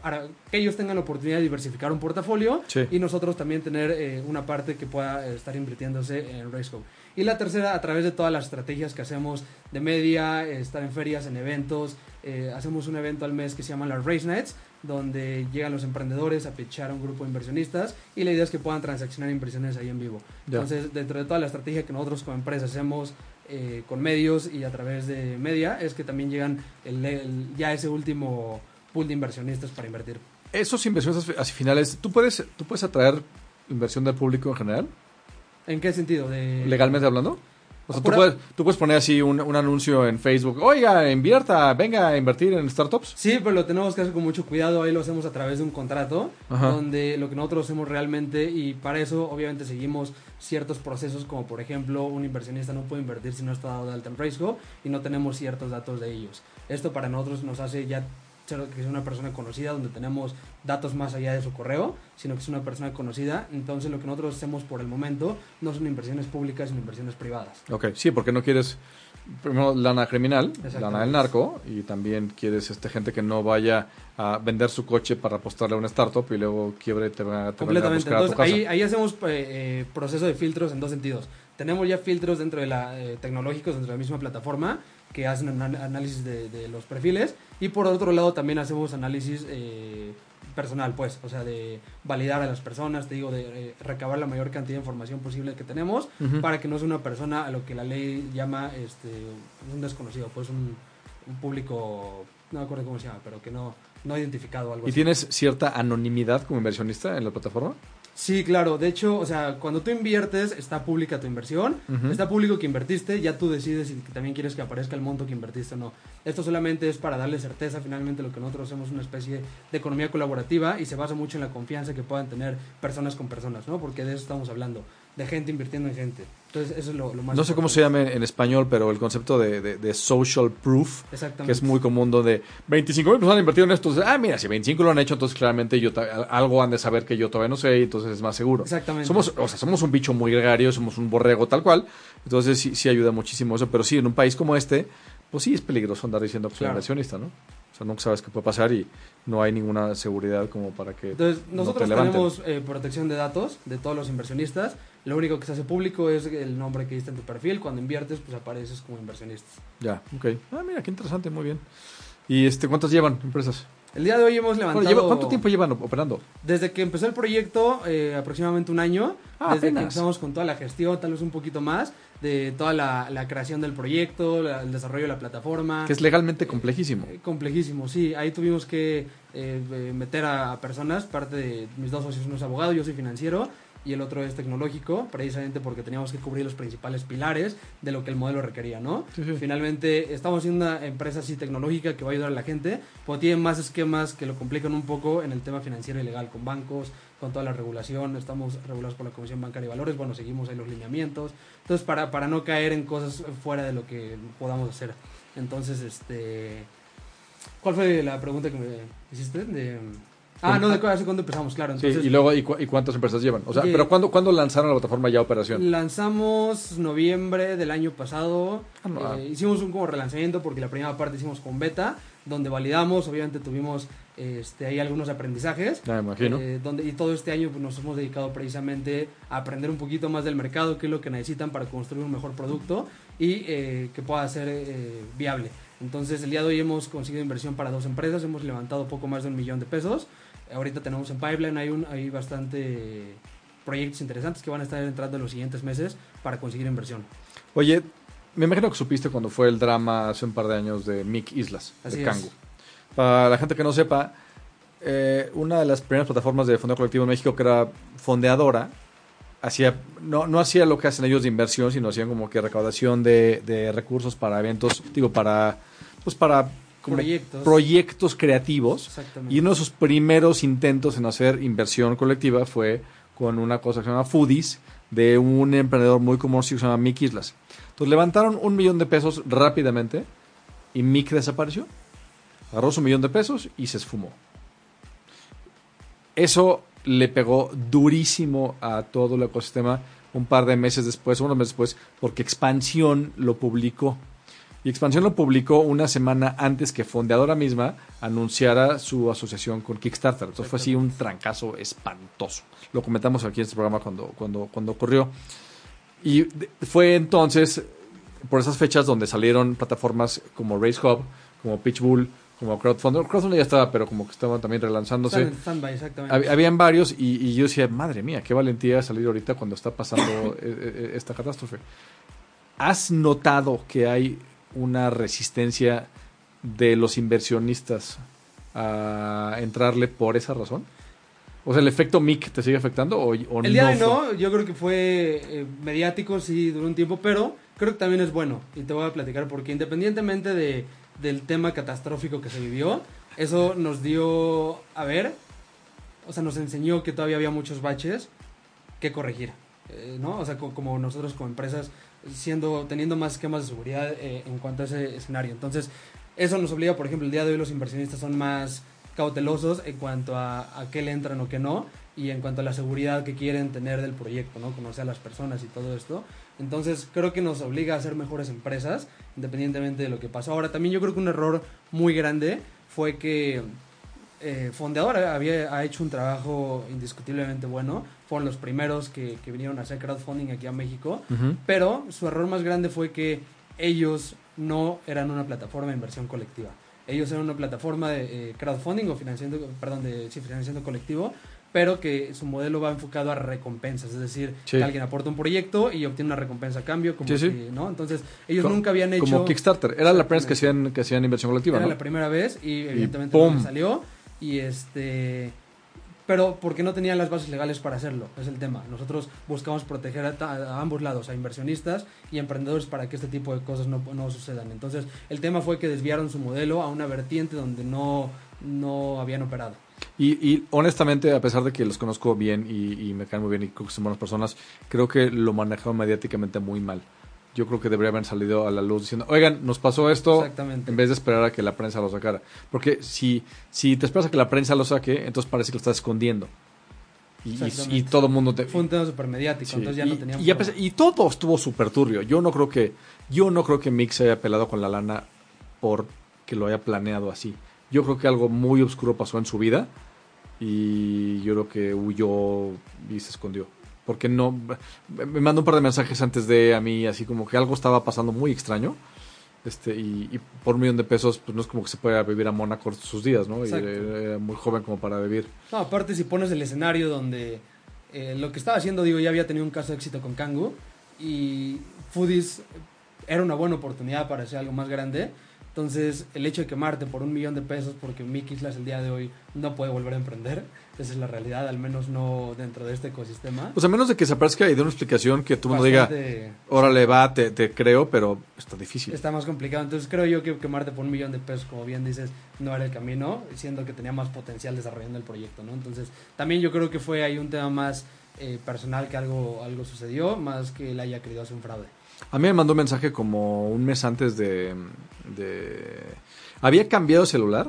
que ellos tengan la oportunidad de diversificar un portafolio y nosotros también tener eh, una parte que pueda estar invirtiéndose en RaceHub. Y la tercera, a través de todas las estrategias que hacemos de media, estar en ferias, en eventos. Eh, hacemos un evento al mes que se llama las Race Nights, donde llegan los emprendedores a pitchar a un grupo de inversionistas y la idea es que puedan transaccionar inversiones ahí en vivo. Entonces, dentro de toda la estrategia que nosotros como empresa hacemos eh, con medios y a través de media es que también llegan el, ya ese último pool de inversionistas para invertir. Esos inversionistas finales, ¿tú puedes, ¿tú puedes atraer inversión del público en general? ¿En qué sentido? De... ¿Legalmente hablando? O sea, tú puedes, tú puedes, poner así un, un, anuncio en Facebook, oiga, invierta, venga a invertir en startups. Sí, pero lo tenemos que hacer con mucho cuidado, ahí lo hacemos a través de un contrato, donde lo que nosotros hacemos realmente, y para eso obviamente seguimos ciertos procesos, como por ejemplo, un inversionista no puede invertir si no está dado de alta en riesgo y no tenemos ciertos datos de ellos. Esto para nosotros nos hace ya que es una persona conocida, donde tenemos datos más allá de su correo, sino que es una persona conocida. Entonces, lo que nosotros hacemos por el momento no son inversiones públicas, sino inversiones privadas. Ok, sí, porque no quieres primero lana criminal, lana del narco, y también quieres este gente que no vaya a vender su coche para apostarle a una startup y luego quiebre te va, te venga a Completamente. buscar a tu Entonces, casa. ahí, ahí hacemos eh, eh, proceso de filtros en dos sentidos. Tenemos ya filtros dentro de la eh, tecnológicos dentro de la misma plataforma que hacen análisis de, de los perfiles y por otro lado también hacemos análisis eh, personal, pues, o sea, de validar a las personas, te digo, de eh, recabar la mayor cantidad de información posible que tenemos para que no sea una persona a lo que la ley llama este un desconocido, pues un, un público, no me acuerdo cómo se llama, pero que no, no identificado algo ¿Y así. tienes cierta anonimidad como inversionista en la plataforma? Sí, claro. De hecho, o sea, cuando tú inviertes, está pública tu inversión, está público que invertiste, ya tú decides si también quieres que aparezca el monto que invertiste o no. Esto solamente es para darle certeza, finalmente lo que nosotros hacemos una especie de economía colaborativa y se basa mucho en la confianza que puedan tener personas con personas, ¿no? Porque de eso estamos hablando, de gente invirtiendo en gente. Entonces, eso es lo, lo más No sé cómo se llama en, en español, pero el concepto de, de- de social proof, que es muy común donde 25 mil personas han invertido en esto. Entonces, ah, mira, si 25 lo han hecho, entonces claramente yo algo han de saber que yo todavía no sé y entonces es más seguro. Exactamente. Somos, o sea, somos un bicho muy gregario, somos un borrego tal cual. Entonces sí, sí ayuda muchísimo eso. Pero sí, en un país como este, pues sí es peligroso andar diciendo que soy Claro. inversionista, ¿no? O sea, nunca sabes qué puede pasar y no hay ninguna seguridad como para que Entonces, no nosotros te tenemos eh, protección de datos de todos los inversionistas. Lo único que se hace público es el nombre que diste en tu perfil. Cuando inviertes, pues apareces como inversionista. Ya, ok. Ah, mira, qué interesante, muy bien. ¿Y este cuántas llevan empresas? El día de hoy hemos levantado... Bueno, ¿Cuánto tiempo llevan op- operando? Desde que empezó el proyecto, eh, aproximadamente un año. Ah, desde que apenas. empezamos con toda la gestión, tal vez un poquito más, de toda la, la creación del proyecto, la- el desarrollo de la plataforma. Que es legalmente complejísimo. Eh, complejísimo, sí. Ahí tuvimos que eh, eh, meter a, a personas, parte de mis dos socios, uno es abogado, yo soy financiero y el otro es tecnológico, precisamente porque teníamos que cubrir los principales pilares de lo que el modelo requería, ¿no? Sí, sí. Finalmente, estamos haciendo una empresa así tecnológica que va a ayudar a la gente, pero tiene más esquemas que lo complican un poco en el tema financiero y legal, con bancos, con toda la regulación, estamos regulados por la Comisión Bancaria de Valores, bueno, seguimos ahí los lineamientos, entonces para, para no caer en cosas fuera de lo que podamos hacer. Entonces, este... ¿Cuál fue la pregunta que me hiciste? De... Ah, no, de hace cuándo empezamos, claro. Sí, y luego, ¿y, cu- y cuántas empresas llevan? O sea, pero ¿cuándo, ¿cuándo lanzaron la plataforma ya operación? Lanzamos noviembre del año pasado. Ah, ah. Eh, hicimos un como relanzamiento porque la primera parte hicimos con beta, donde validamos, obviamente tuvimos este, ahí algunos aprendizajes. Ya me imagino. eh, donde, y todo este año pues, nos hemos dedicado precisamente a aprender un poquito más del mercado, qué es lo que necesitan para construir un mejor producto y eh, que pueda ser eh, viable. Entonces, el día de hoy hemos conseguido inversión para dos empresas, hemos levantado poco más de un millón de pesos. Ahorita tenemos en pipeline, hay, un, hay bastante proyectos interesantes que van a estar entrando en los siguientes meses para conseguir inversión. Oye, me imagino que supiste cuando fue el drama hace un par de años de Mick Islas, Así de es. Kangu. Para la gente que no sepa, eh, una de las primeras plataformas de fondeo colectivo en México que era fondeadora, hacía, no, no hacía lo que hacen ellos de inversión, sino hacían como que recaudación de, de recursos para eventos, digo, para, pues para como Proyectos. proyectos creativos. Exactamente. Y uno de sus primeros intentos en hacer inversión colectiva fue con una cosa que se llama Foodies, de un emprendedor muy conocido que se llama Mick Islas. Entonces levantaron un millón de pesos rápidamente y Mick desapareció. Agarró su millón de pesos y se esfumó. Eso le pegó durísimo a todo el ecosistema un par de meses después, unos meses después, porque Expansión lo publicó. Y Expansión lo publicó una semana antes que Fondeadora misma anunciara su asociación con Kickstarter. Entonces fue así un trancazo espantoso. Lo comentamos aquí en este programa cuando, cuando, cuando ocurrió. Y fue entonces, por esas fechas, donde salieron plataformas como Race Hub, como Pitchbull, como Crowdfunding. Crowdfunding ya estaba, pero como que estaban también relanzándose. Stand-by, exactamente. Hab- Habían varios y, y yo decía, madre mía, qué valentía salir ahorita cuando está pasando eh, [COUGHS] eh, esta catástrofe. ¿Has notado que hay una resistencia de los inversionistas a entrarle por esa razón? O sea, ¿el efecto MIC te sigue afectando o, o El día de fue? no, yo creo que fue eh, mediático, sí, duró un tiempo, pero creo que también es bueno. Y te voy a platicar porque independientemente de, del tema catastrófico que se vivió, eso nos dio a ver, o sea, nos enseñó que todavía había muchos baches que corregir, eh, ¿no? O sea, co- como nosotros como empresas, siendo, teniendo más esquemas de seguridad eh, en cuanto a ese escenario. Entonces, eso nos obliga, por ejemplo, el día de hoy los inversionistas son más cautelosos en cuanto a, a qué le entran o qué no y en cuanto a la seguridad que quieren tener del proyecto, ¿no? Conocer a las personas y todo esto. Entonces creo que nos obliga a ser mejores empresas, independientemente de lo que pasó. Ahora también yo creo que un error muy grande fue que eh, Fondeador había, ha hecho un trabajo indiscutiblemente bueno. Fueron los primeros que, que vinieron a hacer crowdfunding aquí a México. Pero su error más grande fue que ellos no eran una plataforma de inversión colectiva. Ellos eran una plataforma de eh, crowdfunding o financiando, perdón, de sí, financiamiento colectivo, pero que su modelo va enfocado a recompensas, es decir, Sí. que alguien aporta un proyecto y obtiene una recompensa a cambio, como Sí, ¿no? Entonces, ellos nunca habían hecho Como Kickstarter. Era la prensa que hacían, que hacían inversión colectiva, era ¿no? la primera vez y evidentemente le salió y este pero porque no tenían las bases legales para hacerlo, es el tema. Nosotros buscamos proteger a, a ambos lados, a inversionistas y emprendedores para que este tipo de cosas no, no sucedan. Entonces, el tema fue que desviaron su modelo a una vertiente donde no, no habían operado. Y, y honestamente, a pesar de que los conozco bien y, y me caen muy bien y creo que son buenas personas, creo que lo manejaron mediáticamente muy mal. Yo creo que debería haber salido a la luz diciendo, oigan, nos pasó esto, en vez de esperar a que la prensa lo sacara. Porque si, si te esperas a que la prensa lo saque, entonces parece que lo estás escondiendo. Y, todo el mundo te... Fue un tema súper mediático, Sí, entonces ya y, no teníamos... y pesar- y todo estuvo súper turbio. Yo no creo que yo no creo que Mick se haya pelado con la lana por que lo haya planeado así. Yo creo que algo muy oscuro pasó en su vida y yo creo que huyó y se escondió. Porque no me mandó un par de mensajes antes de a mí así como que algo estaba pasando muy extraño. Este, y, y por un millón de pesos, pues no es como que se pueda vivir a Mónaco sus días, ¿no? Y Exacto. era, era muy joven como para vivir. No, aparte si pones el escenario donde eh, lo que estaba haciendo, digo, ya había tenido un caso de éxito con Kangu y Foodies era una buena oportunidad para hacer algo más grande. Entonces, el hecho de quemarte por un millón de pesos porque Mickey Islas el día de hoy no puede volver a emprender, esa es la realidad, al menos no dentro de este ecosistema. Pues a menos de que se aparezca y dé una explicación que el mundo diga, órale, va, te, te creo, pero está difícil. Está más complicado. Entonces, creo yo que quemarte por un millón de pesos, como bien dices, no era el camino, siendo que tenía más potencial desarrollando el proyecto, ¿no? Entonces, también yo creo que fue ahí un tema más eh, personal que algo, algo sucedió, más que él haya querido hacer un fraude. A mí me mandó un mensaje como un mes antes de... de- Había cambiado de celular,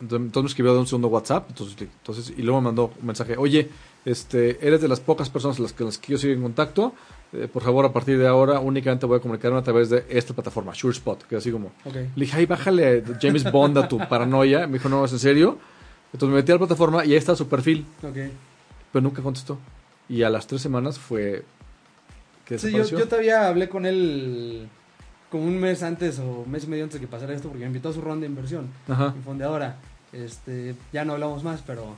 entonces me escribió de un segundo WhatsApp, entonces, entonces, y luego me mandó un mensaje, oye, este, eres de las pocas personas las que, las que yo sigo en contacto, eh, por favor, a partir de ahora únicamente voy a comunicarme a través de esta plataforma, SureSpot, que así como... Ok. Le dije, ay, bájale James Bond a tu paranoia. Me dijo, no, ¿es en serio? Entonces me metí a la plataforma y ahí está su perfil, Ok. pero nunca contestó. Y a las tres semanas fue que Sí, yo, yo todavía hablé con él como un mes antes o un mes y medio antes de que pasara esto porque me invitó a su ronda de inversión Ajá. en fondeadora. Este, ya no hablamos más, pero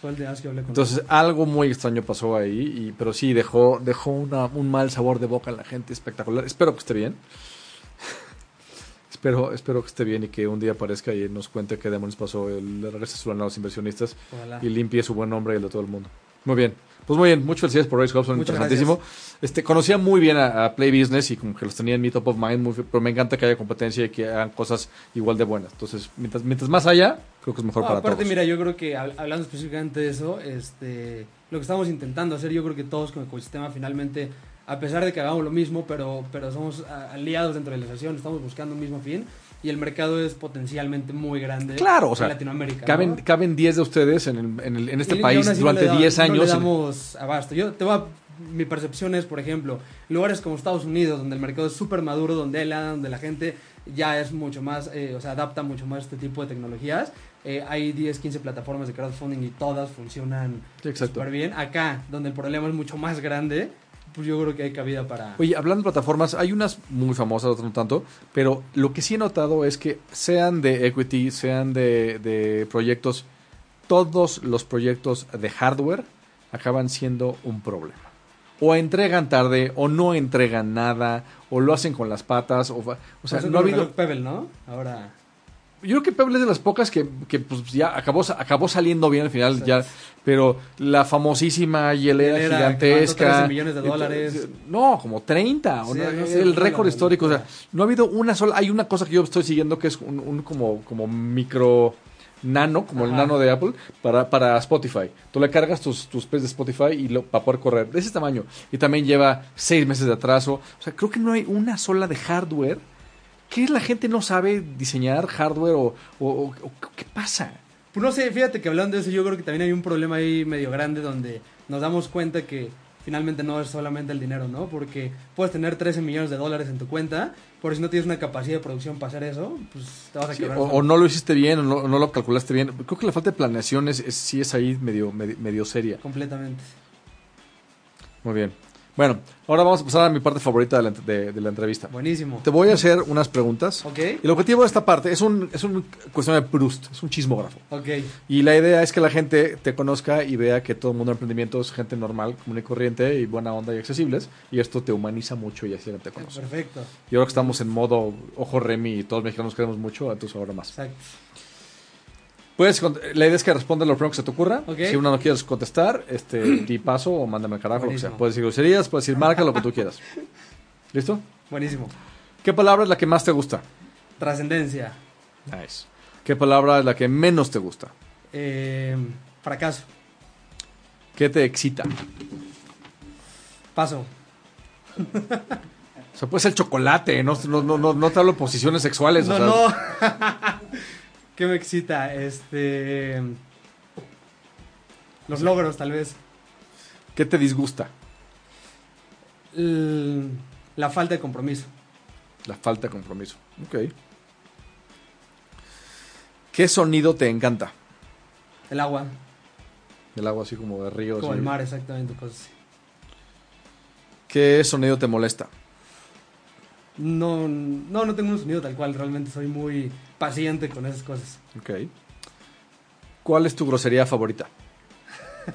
fue el día que hablé con Entonces él. algo muy extraño pasó ahí, y, pero sí dejó, dejó una- un mal sabor de boca en la gente espectacular. Espero que esté bien. [LAUGHS] espero, espero que esté bien y que un día aparezca y nos cuente qué demonios pasó, le regrese su lana a los inversionistas Ojalá. y limpie su buen nombre y el de todo el mundo. Muy bien. Pues muy bien, muchas felicidades por Race Hobson, Muchas interesantísimo. Este, conocía muy bien a, a Play Business y como que los tenía en mi top of mind, muy- pero me encanta que haya competencia y que hagan cosas igual de buenas. Entonces, mientras, mientras más haya, creo que es mejor No, para aparte, todos. mira, yo creo que hab- hablando específicamente de eso, este, lo que estamos intentando hacer, yo creo que todos como ecosistema finalmente, a pesar de que hagamos lo mismo, pero, pero somos aliados dentro de la asociación, estamos buscando un mismo fin y el mercado es potencialmente muy grande Claro, o sea, en Latinoamérica. Caben, ¿no? caben 10 de ustedes en, el- en, el- en este Y- país no durante le da- 10 No años. le damos abasto. Yo te voy a- mi percepción es, por ejemplo, lugares como Estados Unidos, donde el mercado es súper maduro, donde, la- donde la gente ya es mucho más, eh, o sea, adapta mucho más este tipo de tecnologías. Eh, hay 10, 15 plataformas de crowdfunding y todas funcionan súper bien. Acá, donde el problema es mucho más grande, pues yo creo que hay cabida para... Oye, hablando de plataformas, hay unas muy famosas, otras no tanto, pero lo que sí he notado es que sean de equity, sean de, de proyectos, todos los proyectos de hardware acaban siendo un problema. O entregan tarde, o no entregan nada, o lo hacen con las patas, o, o sea, no ha habido... Pebble, ¿no? Ahora... Yo creo que Pebble es de las pocas que, que, pues ya acabó, acabó saliendo bien al final, ya, pero la famosísima hielera Hielera, gigantesca. que levantó 13 millones de dólares. Entonces, No, como 30. o Sí, no, el récord histórico. O sea, no ha habido una sola. Hay una cosa que yo estoy siguiendo que es un, un como, como micro nano, como el nano de Apple, para, para Spotify. Tú le cargas tus, tus de Spotify y lo, para poder correr. De ese tamaño. Y también lleva seis meses de atraso. O sea, creo que no hay una sola de hardware. ¿Qué la gente no sabe diseñar hardware o, o- o- o qué pasa? Pues no sé, fíjate que hablando de eso, yo creo que también hay un problema ahí medio grande donde nos damos cuenta que finalmente no es solamente el dinero, ¿no? Porque puedes tener 13 millones de dólares en tu cuenta, pero si no tienes una capacidad de producción para hacer eso, pues te vas a Sí, quebrar. o, o no lo hiciste bien, o no, no lo calculaste bien. Creo que la falta de planeación es, es- sí es ahí medio, medio, medio seria. Completamente. Muy bien. Bueno, ahora vamos a pasar a mi parte favorita de la, de- de la entrevista. Buenísimo. Te voy a hacer unas preguntas. Ok. Y el objetivo de esta parte es un, es un cuestión de Proust, es un chismógrafo. Ok. Y la idea es que la gente te conozca y vea que todo el mundo en emprendimiento es gente normal, común y corriente y buena onda y accesibles. Y esto te humaniza mucho y así la te conoce. Perfecto. Y ahora que estamos en modo ojo Remy y todos los mexicanos queremos mucho, entonces ahora más. Exacto. Puedes, la idea es que respondas lo primero que se te ocurra. Si una no quieres contestar, este, [CLEARS THROAT] di paso o mándame al carajo, lo que sea. Puedes decir groserías, puedes decir marca, lo que tú quieras. [LAUGHS] ¿Listo? Buenísimo. ¿Qué palabra es la que más te gusta? Trascendencia. Nice. ¿Qué palabra es la que menos te gusta? Eh, fracaso. ¿Qué te excita? Paso. O sea, puede ser chocolate, no, no, no, no, no te hablo de posiciones sexuales. o No, sea, no. [LAUGHS] ¿Qué me excita? Este. Los logros, tal vez. ¿Qué te disgusta? L- La falta de compromiso. La falta de compromiso. Ok. ¿Qué sonido te encanta? El agua. El agua así como de río. Como así. el mar, exactamente. Cosas así. ¿Qué sonido te molesta? No, no, no tengo un sonido tal cual. Realmente soy muy paciente con esas cosas. Ok. ¿Cuál es tu grosería favorita?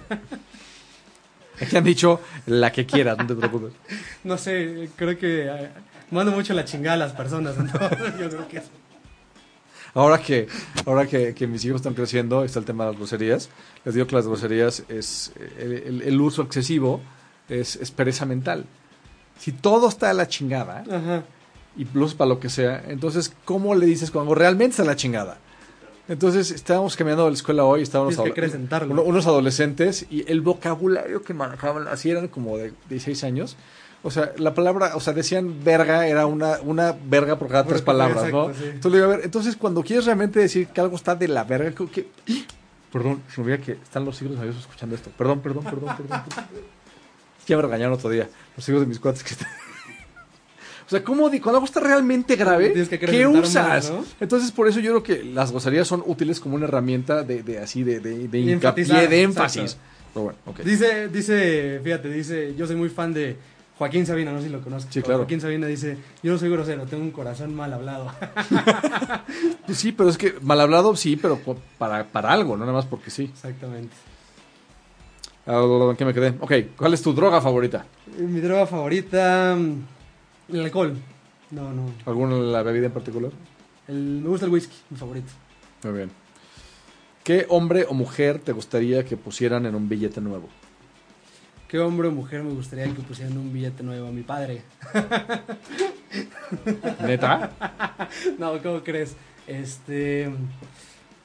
[LAUGHS] Aquí han dicho la que quieras, no te preocupes. [LAUGHS] No sé, creo que eh, mando mucho la chingada a las personas. [LAUGHS] entonces yo creo que eso. Ahora que, ahora que, que mis hijos están creciendo, está el tema de las groserías. Les digo que las groserías es el, el- el uso excesivo es, es pereza mental. Si todo está a la chingada, Ajá. Y plus para lo que sea, entonces, ¿cómo le dices cuando realmente está la chingada? Entonces, estábamos caminando de la escuela hoy, estábamos que uno- unos adolescentes, y el vocabulario que manejaban, así eran como de 16 años. O sea, la palabra, o sea, decían verga, era una, una verga por cada tres palabras, ¿no? sí. Entonces, le digo, a ver, entonces, cuando quieres realmente decir que algo está de la verga, creo que... [GASPS] Perdón, se me que están los de Dios escuchando esto. Perdón, perdón, perdón, perdón. perdón. [LAUGHS] Ya me regañaron otro día, los hijos de mis cuates que están... O sea, ¿cómo di- cuando algo está realmente grave, que ¿qué usas? más, ¿no? Entonces, por eso yo creo que las groserías son útiles como una herramienta de, de así, de, de, de hincapié, de énfasis. exacto. Pero bueno, ok. Dice, dice, fíjate, dice, yo soy muy fan de Joaquín Sabina, no sé si lo conozco. Sí, claro. Joaquín Sabina dice, yo no soy grosero, tengo un corazón mal hablado. [LAUGHS] Sí, pero es que mal hablado sí, pero para, para algo, no nada más porque sí. Exactamente. Ah, ¿en ¿Qué me quedé? Ok, ¿cuál es tu droga favorita? Mi droga favorita, mm, el alcohol. No, no. ¿Alguna la bebida en particular? El- me gusta el whisky, mi favorito. Muy bien. ¿Qué hombre o mujer te gustaría que pusieran en un billete nuevo? ¿Qué hombre o mujer me gustaría que pusieran un billete nuevo a mi padre? [LAUGHS] ¿Neta? [LAUGHS] no, ¿cómo crees? Este,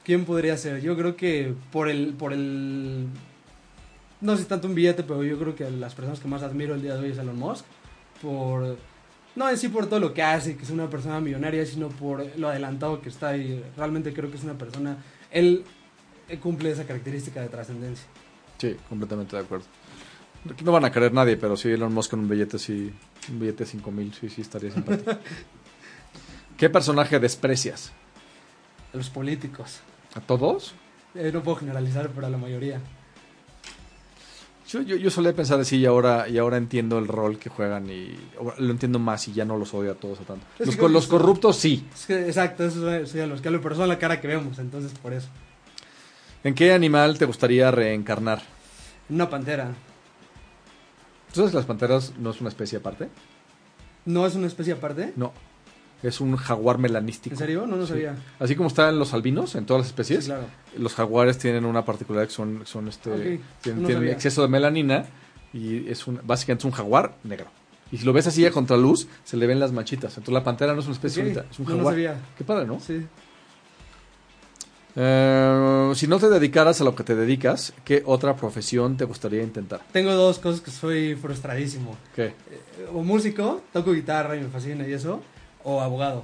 ¿quién podría ser? Yo creo que por el, por el, no sé si tanto un billete, pero yo creo que las personas que más admiro el día de hoy es Elon Musk, por, no en sí por todo lo que hace, que es una persona millonaria, sino por lo adelantado que está y realmente creo que es una persona, él cumple esa característica de trascendencia. Sí, completamente de acuerdo. Aquí no van a creer nadie, pero sí Elon Musk con un billete, sí, un billete de 5 mil, sí, sí, estaría simpático. [LAUGHS] ¿Qué personaje desprecias? A los políticos, ¿A todos? Eh, no puedo generalizar, pero a la mayoría. Yo, yo, yo solía pensar así y ahora, y ahora entiendo el rol que juegan y lo entiendo más y ya no los odio a todos a tanto. Es Los, los corruptos sí. Es que, exacto, eso es sí, a los que hablo, pero son la cara que vemos, entonces por eso. ¿En qué animal te gustaría reencarnar? Una pantera. ¿Tú sabes que las panteras no es una especie aparte? ¿No es una especie aparte? No. Es un jaguar melanístico. ¿En serio? No, no Sí. sabía. Así como están los albinos en todas las especies, Sí, claro. los jaguares tienen una particularidad que son, son este, tienen, no exceso de melanina y es un, básicamente es un jaguar negro. Y si lo ves así a contraluz, se le ven las manchitas. Entonces la pantera no es una especie Ok, única, es un no, no jaguar. sabía. Qué padre, ¿no? Sí. Eh, si no te dedicaras a lo que te dedicas, ¿qué otra profesión te gustaría intentar? Tengo dos cosas que soy frustradísimo. ¿Qué? Eh, O músico, toco guitarra y me fascina y eso. O abogado.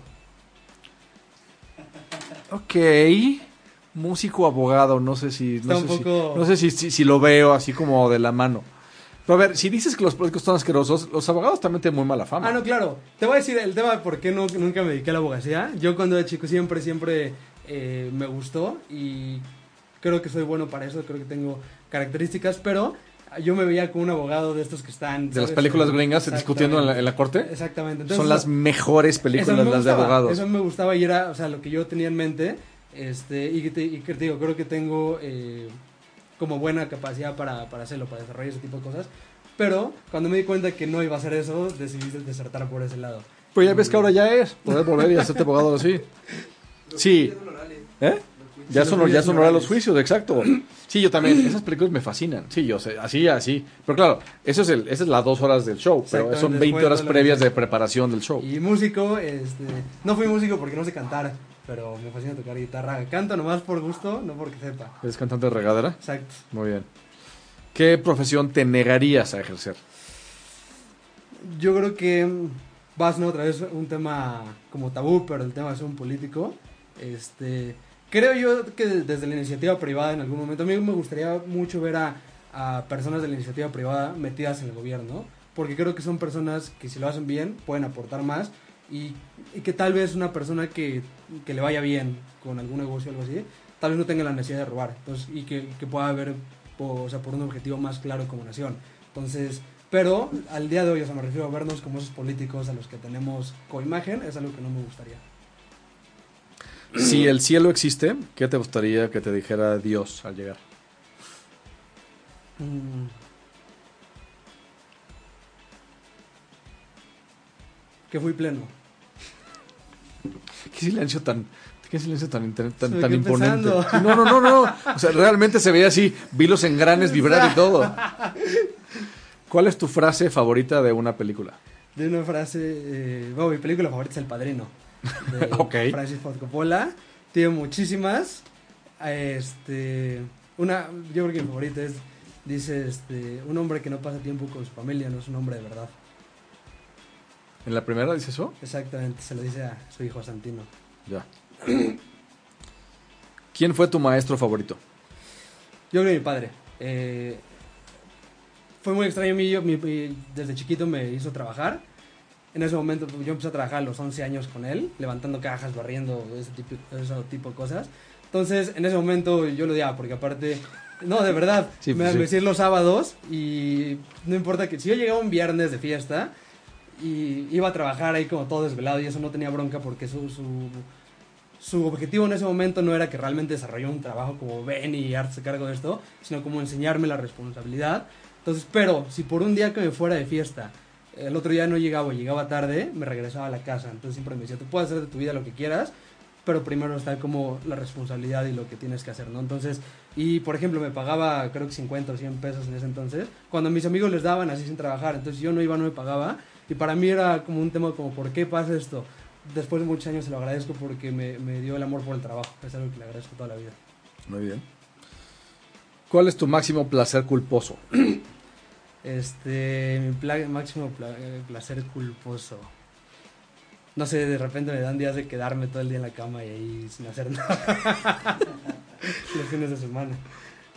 Ok. músico abogado, no sé si no, Está sé, si, poco- no sé si, si, si lo veo así como de la mano. Pero a ver, si dices que los políticos son asquerosos, los abogados también tienen muy mala fama. Ah, no, claro. Te voy a decir el tema de por qué no, nunca me dediqué a la abogacía. Yo cuando era chico siempre, siempre eh, me gustó y creo que soy bueno para eso, creo que tengo características, pero yo me veía como un abogado de estos que están... de las películas gringas discutiendo en la, en la corte, Exactamente. Entonces, son las mejores películas me las de gustaba, abogados. Eso me gustaba y era, o sea, lo que yo tenía en mente. Este, y, te, y te digo, creo que tengo eh, como buena capacidad para, para hacerlo, para desarrollar ese tipo de cosas. Pero cuando me di cuenta que no iba a hacer eso, decidí desertar por ese lado. Pues ya ves que ahora ya es, poder volver y hacerte abogado así. [LAUGHS] Sí. ¿Eh? Ya son, los ya juicios son ahora los juicios, exacto. [CLEARS THROAT] Sí, yo también. Esas películas me fascinan. Sí, yo sé, así, así. Pero claro, eso es el, esa es las dos horas del show. Pero son 20 después horas previas de preparación del show. Y músico, este, no fui músico porque no sé cantar, pero me fascina tocar guitarra. Canto nomás por gusto, no porque sepa. ¿Eres cantante de regadera? Exacto. Muy bien. ¿Qué profesión te negarías a ejercer? Yo creo que vas no otra vez un tema como tabú, pero el tema de ser un político. Este, creo yo que desde la iniciativa privada en algún momento a mí me gustaría mucho ver a, personas de la iniciativa privada metidas en el gobierno, porque creo que son personas que si lo hacen bien pueden aportar más y, que tal vez una persona que, que le vaya bien con algún negocio o algo así, tal vez no tenga la necesidad de robar, entonces y que, que pueda po- o sea, por un objetivo más claro como nación. Entonces, pero al día de hoy, o sea, me refiero a vernos como esos políticos a los que tenemos coimagen, es algo que no me gustaría. Si el cielo existe, ¿qué te gustaría que te dijera Dios al llegar? Mm. Que fui pleno. Qué silencio tan, qué silencio tan, tan, tan imponente. Sí, No, no, no, no. O sea, realmente se veía así, vi los engranes vibrar y todo. [LAUGHS] ¿Cuál es tu frase favorita de una película? De una frase, eh, bueno, mi película favorita es El Padrino. De [LAUGHS] Ok. Francis Ford Coppola. Tiene muchísimas. Este, una, yo creo que mi favorita es, dice, este, un hombre que no pasa tiempo con su familia no es un hombre de verdad. ¿En la primera dice eso? Exactamente, se lo dice a su hijo Santino. Ya. ¿Quién fue tu maestro favorito? Yo creo que mi padre. eh, fue muy extraño a mí, yo, mi- desde chiquito me hizo trabajar. En ese momento pues, yo empecé a trabajar a los 11 años con él, levantando cajas, barriendo, ese tipo, ese tipo de cosas. Entonces, en ese momento yo lo odiaba, porque aparte, no, de verdad, [LAUGHS] Sí, me pues, sí. me decir los sábados y no importa que si yo llegaba un viernes de fiesta y iba a trabajar ahí como todo desvelado y eso no tenía bronca porque su, su, su objetivo en ese momento no era que realmente desarrolló un trabajo como ven y harse cargo de esto, sino como enseñarme la responsabilidad. Entonces, pero si por un día que me fuera de fiesta, el otro día no llegaba llegaba tarde, me regresaba a la casa. Entonces siempre me decía, tú puedes hacer de tu vida lo que quieras, pero primero está como la responsabilidad y lo que tienes que hacer, ¿no? Entonces, y por ejemplo, me pagaba creo que 50 o 100 pesos en ese entonces, cuando mis amigos les daban así sin trabajar, entonces yo no iba, no me pagaba, y para mí era como un tema como, ¿por qué pasa esto? Después de muchos años se lo agradezco porque me, me dio el amor por el trabajo, es algo que le agradezco toda la vida. Muy bien. ¿Cuál es tu máximo placer culposo? Este, mi pla- máximo pla- eh, placer culposo. No sé, de repente me dan días de quedarme todo el día en la cama y ahí sin hacer [LAUGHS] nada. Los fines de semana.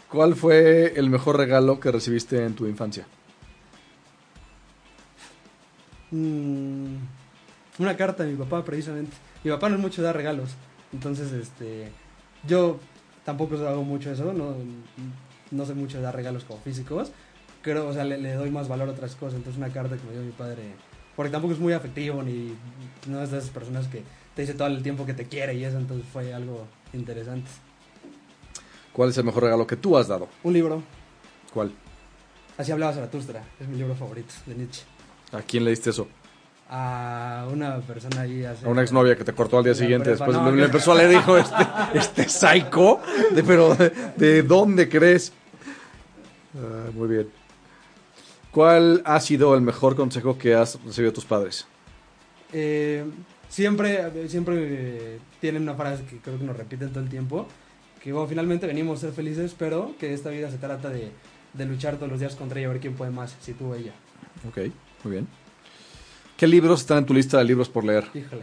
¿Cuál fue el mejor regalo que recibiste en tu infancia? Mm, una carta de mi papá, precisamente. Mi papá no es mucho de dar regalos. Entonces, este, yo tampoco hago mucho eso, no, no sé mucho de dar regalos como físicos. Creo, o sea, le, le doy más valor a otras cosas. Entonces, una carta que me dio mi padre, porque tampoco es muy afectivo ni no es de esas personas que te dice todo el tiempo que te quiere y eso, entonces fue algo interesante. ¿Cuál es el mejor regalo que tú has dado? Un libro, ¿Cuál? así hablaba Zaratustra, es mi libro favorito de Nietzsche. ¿A quién le diste eso? A una persona ahí hace- A una exnovia que te cortó al día siguiente. prepa, Después no, empezó a leer dijo, este, este psycho. De, pero, ¿de, de dónde crees? Ah, muy bien. ¿Cuál ha sido el mejor consejo que has recibido de tus padres? Eh, siempre siempre eh, tienen una frase que creo que nos repiten todo el tiempo, que bueno, finalmente venimos a ser felices, pero que esta vida se trata de, de luchar todos los días contra ella, a ver quién puede más, si tú o ella. Ok, muy bien. ¿Qué libros están en tu lista de libros por leer? Híjole,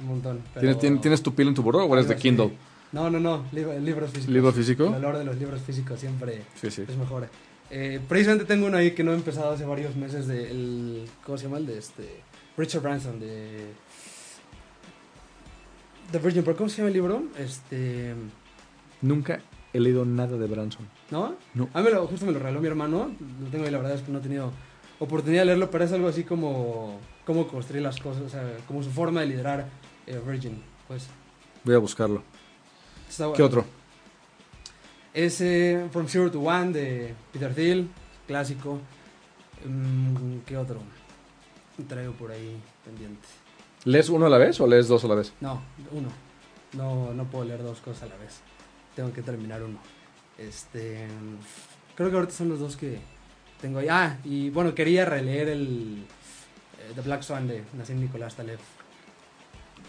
un montón. pero- ¿Tienes, tienes, tienes tu pila en tu buró o eres algo de así. Kindle? No, no, no, libro- libros físicos. ¿Libro físico? El valor de los libros físicos siempre Sí, sí. es mejor. Eh, precisamente tengo uno ahí que no he empezado hace varios meses de el, ¿cómo se llama? El de este Richard Branson de The Virgin Birth. ¿Cómo se llama el libro? Este, Nunca he leído nada de Branson. ¿no? No. A mí lo, justo me lo regaló mi hermano. Lo tengo ahí, la verdad es que no he tenido oportunidad de leerlo, pero es algo así como cómo construir las cosas, o sea, como su forma de liderar eh, Virgin, pues. Voy a buscarlo. Está ¿Qué bueno. Otro? Ese From Zero to One de Peter Thiel, clásico. Mm, ¿Qué otro? Traigo por ahí pendiente. ¿Lees uno a la vez o lees dos a la vez? No, uno. No, no puedo leer dos cosas a la vez. Tengo que terminar uno. Este, creo que ahorita son los dos que tengo ahí. Ah, y bueno, quería releer el eh, The Black Swan de Nassim Nicolás Taleb.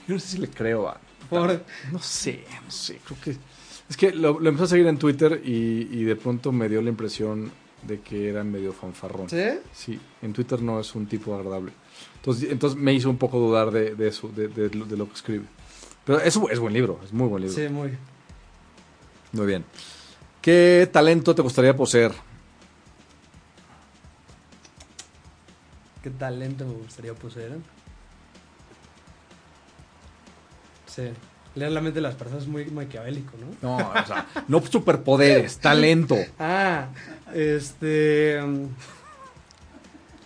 Yo no sé si le creo a... Por, No sé, no sé, creo que... Es que lo, lo empecé a seguir en Twitter y, y de pronto me dio la impresión de que era medio fanfarrón. ¿Sí? Sí, en Twitter no es un tipo agradable. Entonces, entonces me hizo un poco dudar de, de eso, de, de lo- de lo que escribe. Pero es, es buen libro, es muy buen libro. Sí, muy. Muy bien. ¿Qué talento te gustaría poseer? ¿Qué talento me gustaría poseer? Sí. Leer la mente de las personas es muy maquiavélico, ¿no? No, o sea, no superpoderes, [LAUGHS] talento. Ah, este. mm,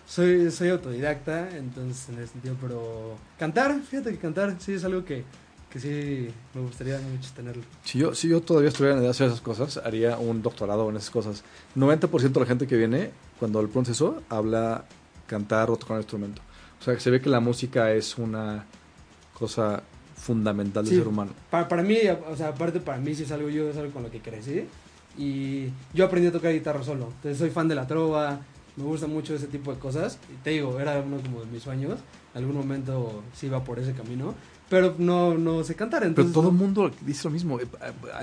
Soy, soy autodidacta, entonces en ese sentido, pero. Cantar, fíjate que cantar sí es algo que, que sí me gustaría mucho tenerlo. Si yo, si yo todavía estuviera en edad de hacer esas cosas, haría un doctorado en esas cosas. 90% de la gente que viene, cuando le preguntas eso, habla cantar o tocar un instrumento. O sea, que se ve que la música es una cosa fundamental del Sí. ser humano. Para, para mí, o sea, aparte para mí sí es algo yo, es algo con lo que crecí. Y yo aprendí a tocar guitarra solo. Entonces soy fan de la trova, me gusta mucho ese tipo de cosas. Y te digo, era uno como de mis sueños. En algún momento sí iba por ese camino. Pero no, no sé cantar, Pero entonces... todo el no. mundo dice lo mismo. Eh,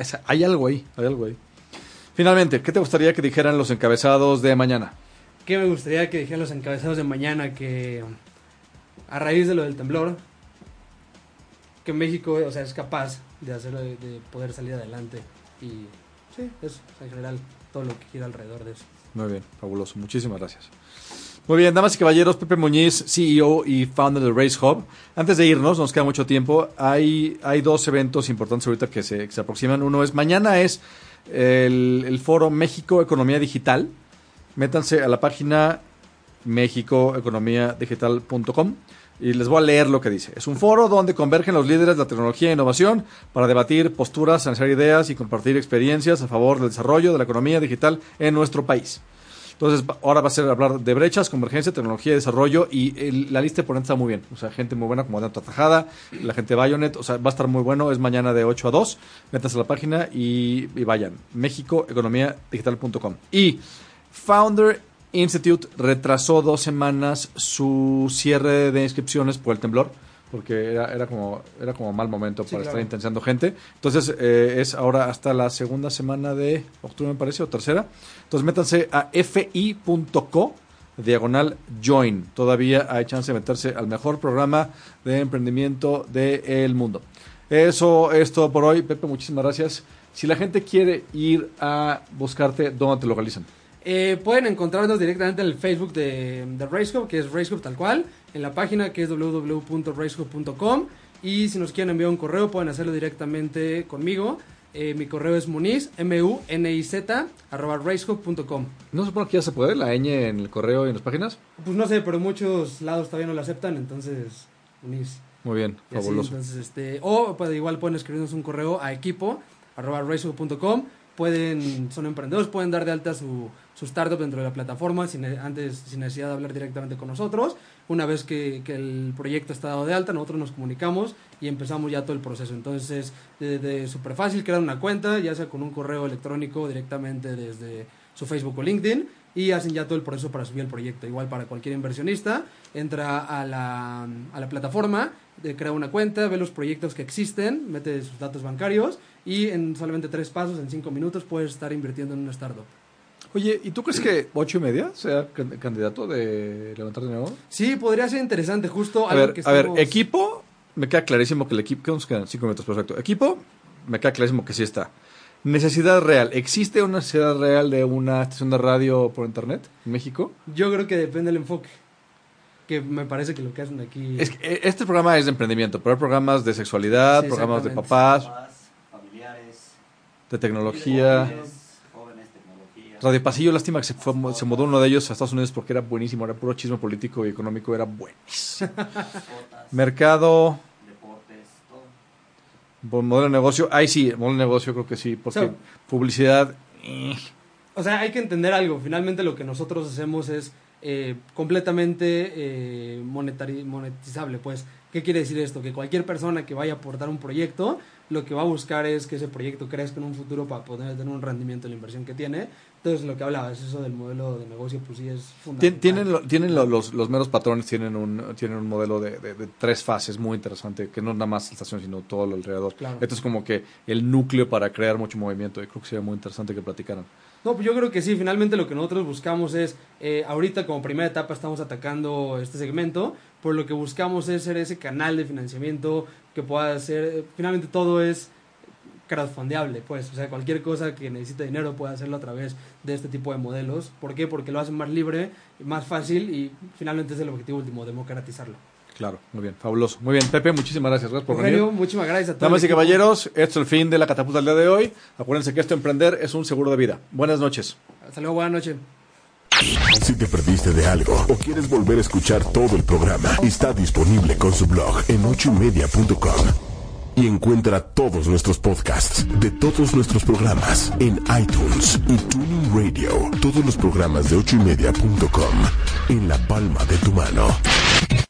eh, Hay algo ahí, hay algo ahí. Finalmente, ¿qué te gustaría que dijeran los encabezados de mañana? ¿Qué me gustaría que dijeran los encabezados de mañana? Que a raíz de lo del temblor, que México o sea, es capaz de, hacerlo, de, de poder salir adelante. Y sí, eso, o sea, en general, todo lo que gira alrededor de eso. Muy bien, fabuloso. Muchísimas gracias. Muy bien, damas y caballeros, Pepe Muñiz, CEO y founder del Race Hub. Antes de irnos, nos queda mucho tiempo. Hay, hay dos eventos importantes ahorita que se, que se aproximan. Uno es, mañana es el, el foro México Economía Digital. Métanse a la página mexicoeconomiadigital.com y les voy a leer lo que dice. Es un foro donde convergen los líderes de la tecnología e innovación para debatir posturas, lanzar ideas y compartir experiencias a favor del desarrollo de la economía digital en nuestro país. Entonces, ahora va a ser hablar de brechas, convergencia, tecnología y desarrollo. Y la lista de ponentes está muy bien. O sea, gente muy buena como Adrián Tajada, la gente de Bayonet. O sea, va a estar muy bueno. Es mañana de 8 a 2. Métanse a la página y, y vayan. MéxicoEconomiaDigital.com. Y Founder Institute retrasó dos semanas su cierre de inscripciones por el temblor. Porque era, era, como, era como mal momento Sí, para claro. estar intensiando gente. Entonces, eh, es ahora hasta la segunda semana de octubre, me parece, o tercera. Entonces, métanse a fi.co diagonal join. Todavía hay chance de meterse al mejor programa de emprendimiento del mundo. Eso es todo por hoy. Pepe, muchísimas gracias. Si la gente quiere ir a buscarte, ¿dónde te localizan? Eh, pueden encontrarnos directamente en el Facebook de, de Racehub, que es Racehub tal cual, en la página que es www.racehub.com y si nos quieren enviar un correo pueden hacerlo directamente conmigo. Eh, mi correo es muniz, M-U-N-I-Z, arroba racehub.com. ¿No se supone que ya se puede la ñ en el correo y en las páginas? Pues no sé, pero muchos lados todavía no lo aceptan, entonces muniz. Muy bien, Y así, fabuloso. entonces, este, o pues, igual pueden escribirnos un correo a equipo arroba racehub.com. Pueden, son emprendedores, pueden dar de alta su, su startup dentro de la plataforma sin, antes, sin necesidad de hablar directamente con nosotros. Una vez que, que el proyecto está dado de alta, nosotros nos comunicamos y empezamos ya todo el proceso. Entonces, de, de súper fácil crear una cuenta, ya sea con un correo electrónico directamente desde su Facebook o LinkedIn y hacen ya todo el proceso para subir el proyecto. Igual para cualquier inversionista, entra a la, a la plataforma, de, crea una cuenta, ve los proyectos que existen, mete sus datos bancarios y en solamente tres pasos, en cinco minutos, puedes estar invirtiendo en una startup. Oye, ¿y tú crees que ocho y media sea can- candidato de levantar dinero? Sí, podría ser interesante, justo A algo ver, que a ver, estamos- equipo, me queda clarísimo que el equipo, ¿qué nos quedan? Cinco minutos, perfecto. Equipo, me queda clarísimo que sí está. Necesidad real. ¿Existe una necesidad real de una estación de radio por internet en México? Yo creo que depende del enfoque. Que me parece que lo que hacen aquí. Es que eh, este programa es de emprendimiento, pero hay programas de sexualidad, Sí, programas de papás, Papás, familiares, de tecnología. Radio Pasillo, lástima que se, fue, se mudó uno de ellos a Estados Unidos porque era buenísimo, era puro chisme político y económico, era buenísimo. Mercado, deportes, todo. Buen modelo de negocio, ahí sí, modelo de negocio creo que sí, porque So- publicidad, eh, O sea, hay que entender algo. Finalmente lo que nosotros hacemos es eh, completamente eh, monetari- monetizable. Pues, ¿qué quiere decir esto? Que cualquier persona que vaya a aportar un proyecto, lo que va a buscar es que ese proyecto crezca en un futuro para poder tener un rendimiento de la inversión que tiene. Entonces, lo que hablabas, eso del modelo de negocio, pues sí es fundamental. tienen, tienen lo- los, los meros patrones, tienen un, tienen un modelo de, de- de tres fases muy interesante, que no es nada más la estación, sino todo lo alrededor. Claro. Esto es como que el núcleo para crear mucho movimiento y creo que sería muy interesante que platicaran. No, pues yo creo que sí, finalmente lo que nosotros buscamos es, eh, ahorita como primera etapa estamos atacando este segmento, por lo que buscamos es ser ese canal de financiamiento que pueda ser, eh, finalmente todo es crowdfundeable, pues, o sea, cualquier cosa que necesite dinero puede hacerlo a través de este tipo de modelos. ¿Por qué? Porque lo hacen más libre, más fácil y finalmente es el objetivo último, democratizarlo. Claro, muy bien, fabuloso. Muy bien, Pepe, muchísimas gracias. Gracias por Eugenio, venir. muchísimas gracias a todos. Damas y caballeros, esto es el fin de la catapulta del día de hoy. Acuérdense que esto emprender es un seguro de vida. Buenas noches. Hasta luego, buenas noches. Si te perdiste de algo o quieres volver a escuchar todo el programa, está disponible con su blog en ochoymedia.com. Y encuentra todos nuestros podcasts de todos nuestros programas en iTunes y Tuning Radio. Todos los programas de ochoymedia.com en la palma de tu mano.